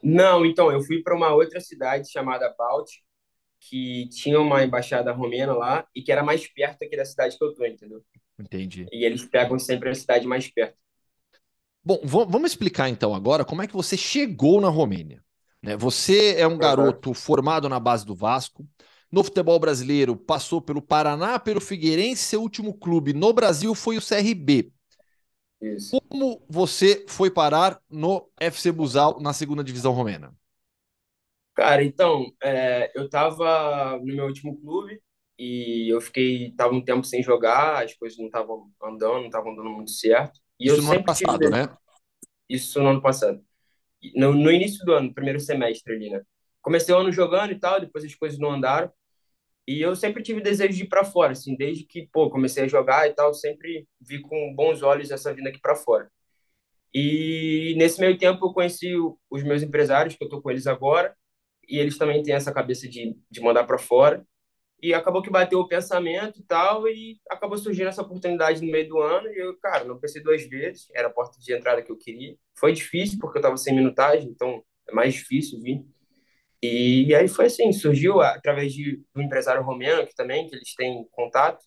Não, então, eu fui para uma outra cidade chamada Balt, que tinha uma embaixada romena lá e que era mais perto aqui da cidade que eu tô, entendeu? Entendi. E eles pegam sempre a cidade mais perto. Bom, vamos explicar então agora como é que você chegou na Romênia. Né? Você é um garoto formado na base do Vasco. No futebol brasileiro, passou pelo Paraná, pelo Figueirense, seu último clube no Brasil foi o CRB. Isso. Como você foi parar no FC Busal na segunda divisão romena? Cara, então, é, eu tava no meu último clube e eu fiquei, tava um tempo sem jogar, as coisas não estavam andando, não estavam dando muito certo. E Isso eu no ano passado, tive... né? Isso no ano passado. No, no início do ano, primeiro semestre ali, né? Comecei o ano jogando e tal, depois as coisas não andaram. E eu sempre tive desejo de ir para fora, assim, desde que, pô, comecei a jogar e tal, sempre vi com bons olhos essa vinda aqui para fora. E nesse meio tempo eu conheci os meus empresários, que eu tô com eles agora, e eles também têm essa cabeça de, de mandar para fora. E acabou que bateu o pensamento e tal, e acabou surgindo essa oportunidade no meio do ano. E eu, cara, não pensei duas vezes, era a porta de entrada que eu queria. Foi difícil, porque eu estava sem minutagem, então é mais difícil vir. E aí foi assim, surgiu através de, do empresário romeno, que também, que eles têm contato.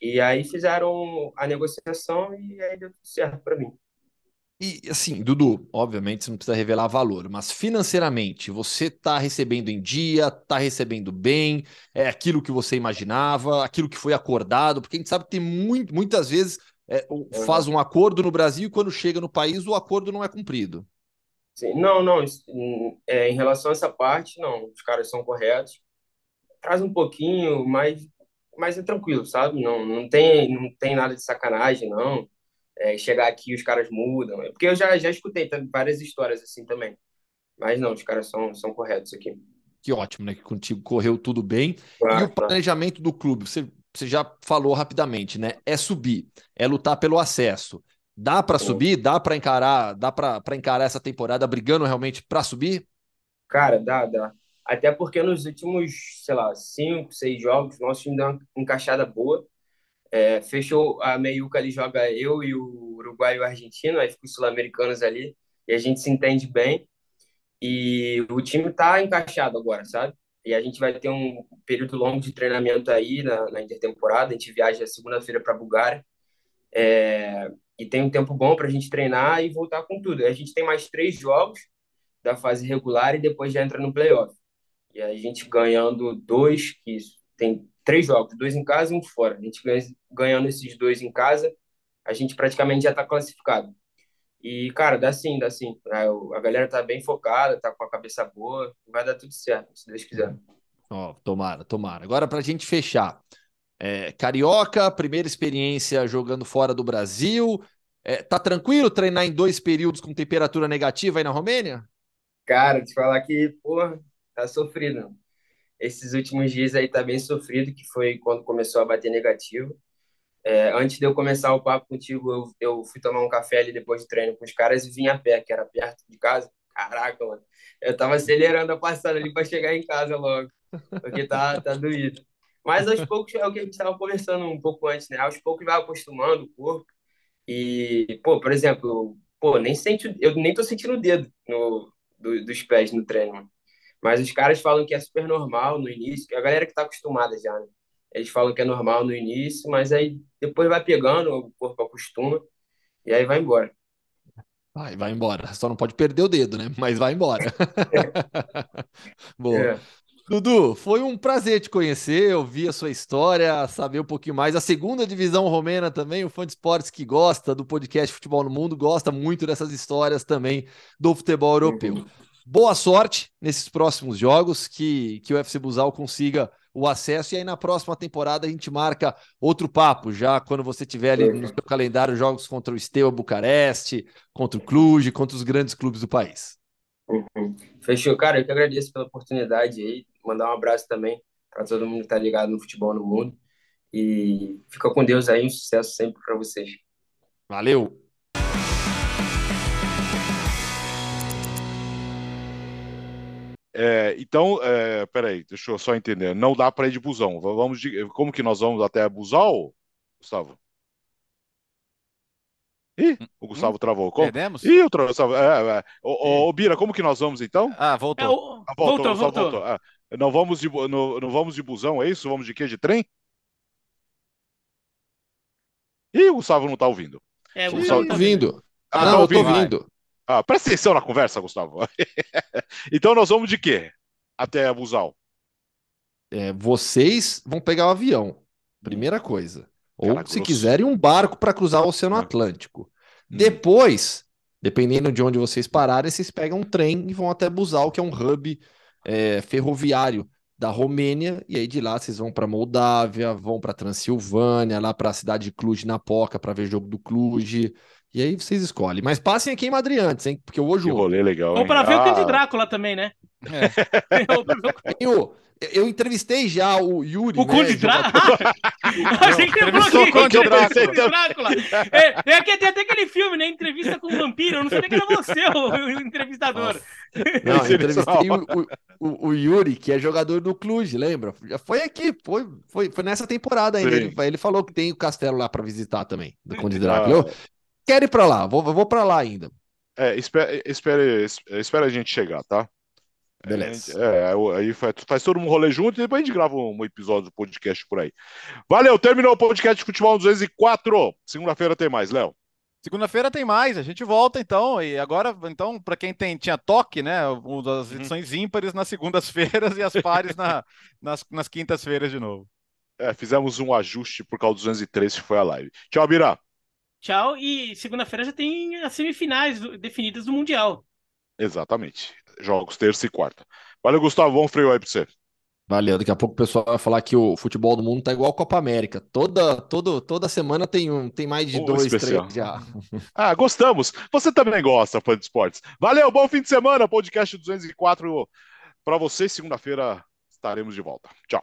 E aí fizeram a negociação e aí deu tudo certo para mim. E assim, Dudu, obviamente você não precisa revelar valor, mas financeiramente você está recebendo em dia, está recebendo bem, é aquilo que você imaginava, aquilo que foi acordado, porque a gente sabe que tem muito, muitas vezes é, faz um acordo no Brasil e quando chega no país o acordo não é cumprido. Sim, não, não, é, em relação a essa parte, não, os caras são corretos, traz um pouquinho, mas, mas é tranquilo, sabe? Não, não tem, não tem nada de sacanagem, não é, chegar aqui os caras mudam. Porque eu já, já escutei várias histórias assim também. Mas não, os caras são, são corretos aqui. Que ótimo, né? Que contigo correu tudo bem. Claro, e o planejamento claro. do clube, você, você já falou rapidamente, né? É subir, é lutar pelo acesso. Dá para subir? Dá para encarar? Dá para encarar essa temporada brigando realmente para subir? Cara, dá, dá. Até porque nos últimos, sei lá, cinco, seis jogos, nosso time deu uma encaixada boa. É, fechou a meiuca ali, joga eu e o Uruguai e o argentino, aí fica os sul-americanos ali, e a gente se entende bem. E o time tá encaixado agora, sabe? E a gente vai ter um período longo de treinamento aí na, na intertemporada. A gente viaja segunda-feira para Bulgária. É, e tem um tempo bom para a gente treinar e voltar com tudo. A gente tem mais três jogos da fase regular e depois já entra no playoff. E a gente ganhando dois, que tem três jogos, dois em casa e um fora. A gente ganhando esses dois em casa, a gente praticamente já está classificado. E, cara, dá sim, dá sim. A galera tá bem focada, tá com a cabeça boa, vai dar tudo certo, se Deus quiser. Ó, oh, tomara, tomara. Agora, para a gente fechar, é, Carioca, primeira experiência jogando fora do Brasil. É, tá tranquilo treinar em dois períodos com temperatura negativa aí na Romênia? Cara, te falar que, porra, tá sofrido esses últimos dias aí tá bem sofrido, que foi quando começou a bater negativo. É, antes de eu começar o papo contigo, eu, eu fui tomar um café ali depois do treino com os caras e vim a pé, que era perto de casa. Caraca, mano. Eu tava acelerando a passada ali para chegar em casa logo, porque tá, tá doído. Mas aos poucos é o que a gente estava conversando um pouco antes, né? Aos poucos vai acostumando o corpo. E, pô, por exemplo, pô, nem sente, eu nem tô sentindo o dedo no, do, dos pés no treino. Mas os caras falam que é super normal no início, a galera que tá acostumada já, né? Eles falam que é normal no início, mas aí depois vai pegando, o corpo acostuma e aí vai embora. Vai, vai embora. Só não pode perder o dedo, né? Mas vai embora. Boa. É. Dudu, foi um prazer te conhecer, ouvir a sua história, saber um pouquinho mais. A segunda divisão romena também, o fã de esportes que gosta do podcast Futebol no Mundo, gosta muito dessas histórias também do futebol europeu. Uhum. Boa sorte nesses próximos jogos, que, que o FC Busal consiga o acesso. E aí na próxima temporada a gente marca outro papo, já quando você tiver ali no seu calendário jogos contra o Steaua Bucareste, contra o Cluj, contra os grandes clubes do país. Uhum. Fechou, cara. Eu que agradeço pela oportunidade aí. Mandar um abraço também para todo mundo que tá ligado no futebol no mundo. E fica com Deus aí, um sucesso sempre para vocês. Valeu! É, então, é, peraí, deixa eu só entender. Não dá para ir de busão. Vamos de, como que nós vamos até Busal, Gustavo? Ih, o Gustavo hum, travou. Como? Perdemos? Ih, o Gustavo. É, é. Ô, ô, Bira, como que nós vamos então? Ah, voltou. É, o... ah, voltou, voltou. voltou. Ah, não, vamos de, não, não vamos de busão, é isso? Vamos de quê? De trem? Ih, o Gustavo não tá ouvindo. É, o Gustavo tá ouvindo. Ah, não, tá ouvindo. eu tô ouvindo. Ah, presta atenção na conversa, Gustavo. então nós vamos de quê? Até Busal. É, vocês vão pegar o avião, primeira coisa. Ou, Cara, se grosso. quiserem, um barco para cruzar o Oceano hum. Atlântico. Hum. Depois, dependendo de onde vocês pararem, vocês pegam um trem e vão até Busal, que é um hub é, ferroviário da Romênia, e aí de lá vocês vão para Moldávia, vão para Transilvânia, lá para a cidade de Cluj-Napoca para ver jogo do Cluj. E aí vocês escolhem. Mas passem aqui em Madrid antes, hein? Porque hoje o rolê legal. Ou para ver ah. o Conde Drácula também, né? É. eu, eu entrevistei já o Yuri. O Conde né, Drácula? A gente entrevistou o Conde Drácula. É, é que tem até aquele filme, né? Entrevista com o vampiro. Eu não sabia que era você o, entrevistador. Nossa. Não, eu entrevistei o, o, o, Yuri, que é jogador do Cluj, lembra? Já foi aqui, foi, foi, foi nessa temporada ainda. Ele, ele, falou que tem o castelo lá para visitar também, do Conde Drácula. Ah. Eu, quero ir para lá, vou, vou para lá ainda. É, espere, espere, espere a gente chegar, tá? Beleza. É, aí faz, faz todo um rolê junto e depois a gente grava um episódio do podcast por aí. Valeu, terminou o podcast de Futebol 204. Segunda-feira tem mais, Léo. Segunda-feira tem mais, a gente volta então. E agora, então, para quem tem, tinha toque, né? Um das uhum. edições uhum. ímpares nas segundas-feiras e as pares na, nas, nas quintas-feiras de novo. É, fizemos um ajuste por causa do 203 que foi a live. Tchau, Bira. Tchau. E segunda-feira já tem as semifinais definidas do Mundial. Exatamente. Jogos terça e quarta. Valeu, Gustavo. Bom freio aí pra você. Valeu. Daqui a pouco o pessoal vai falar que o futebol do mundo tá igual a Copa América. Toda, toda, toda semana tem um, tem mais de um dois, especial. três já. Ah, gostamos. Você também gosta, fã de esportes. Valeu, bom fim de semana. Podcast 204 para você. Segunda-feira estaremos de volta. Tchau.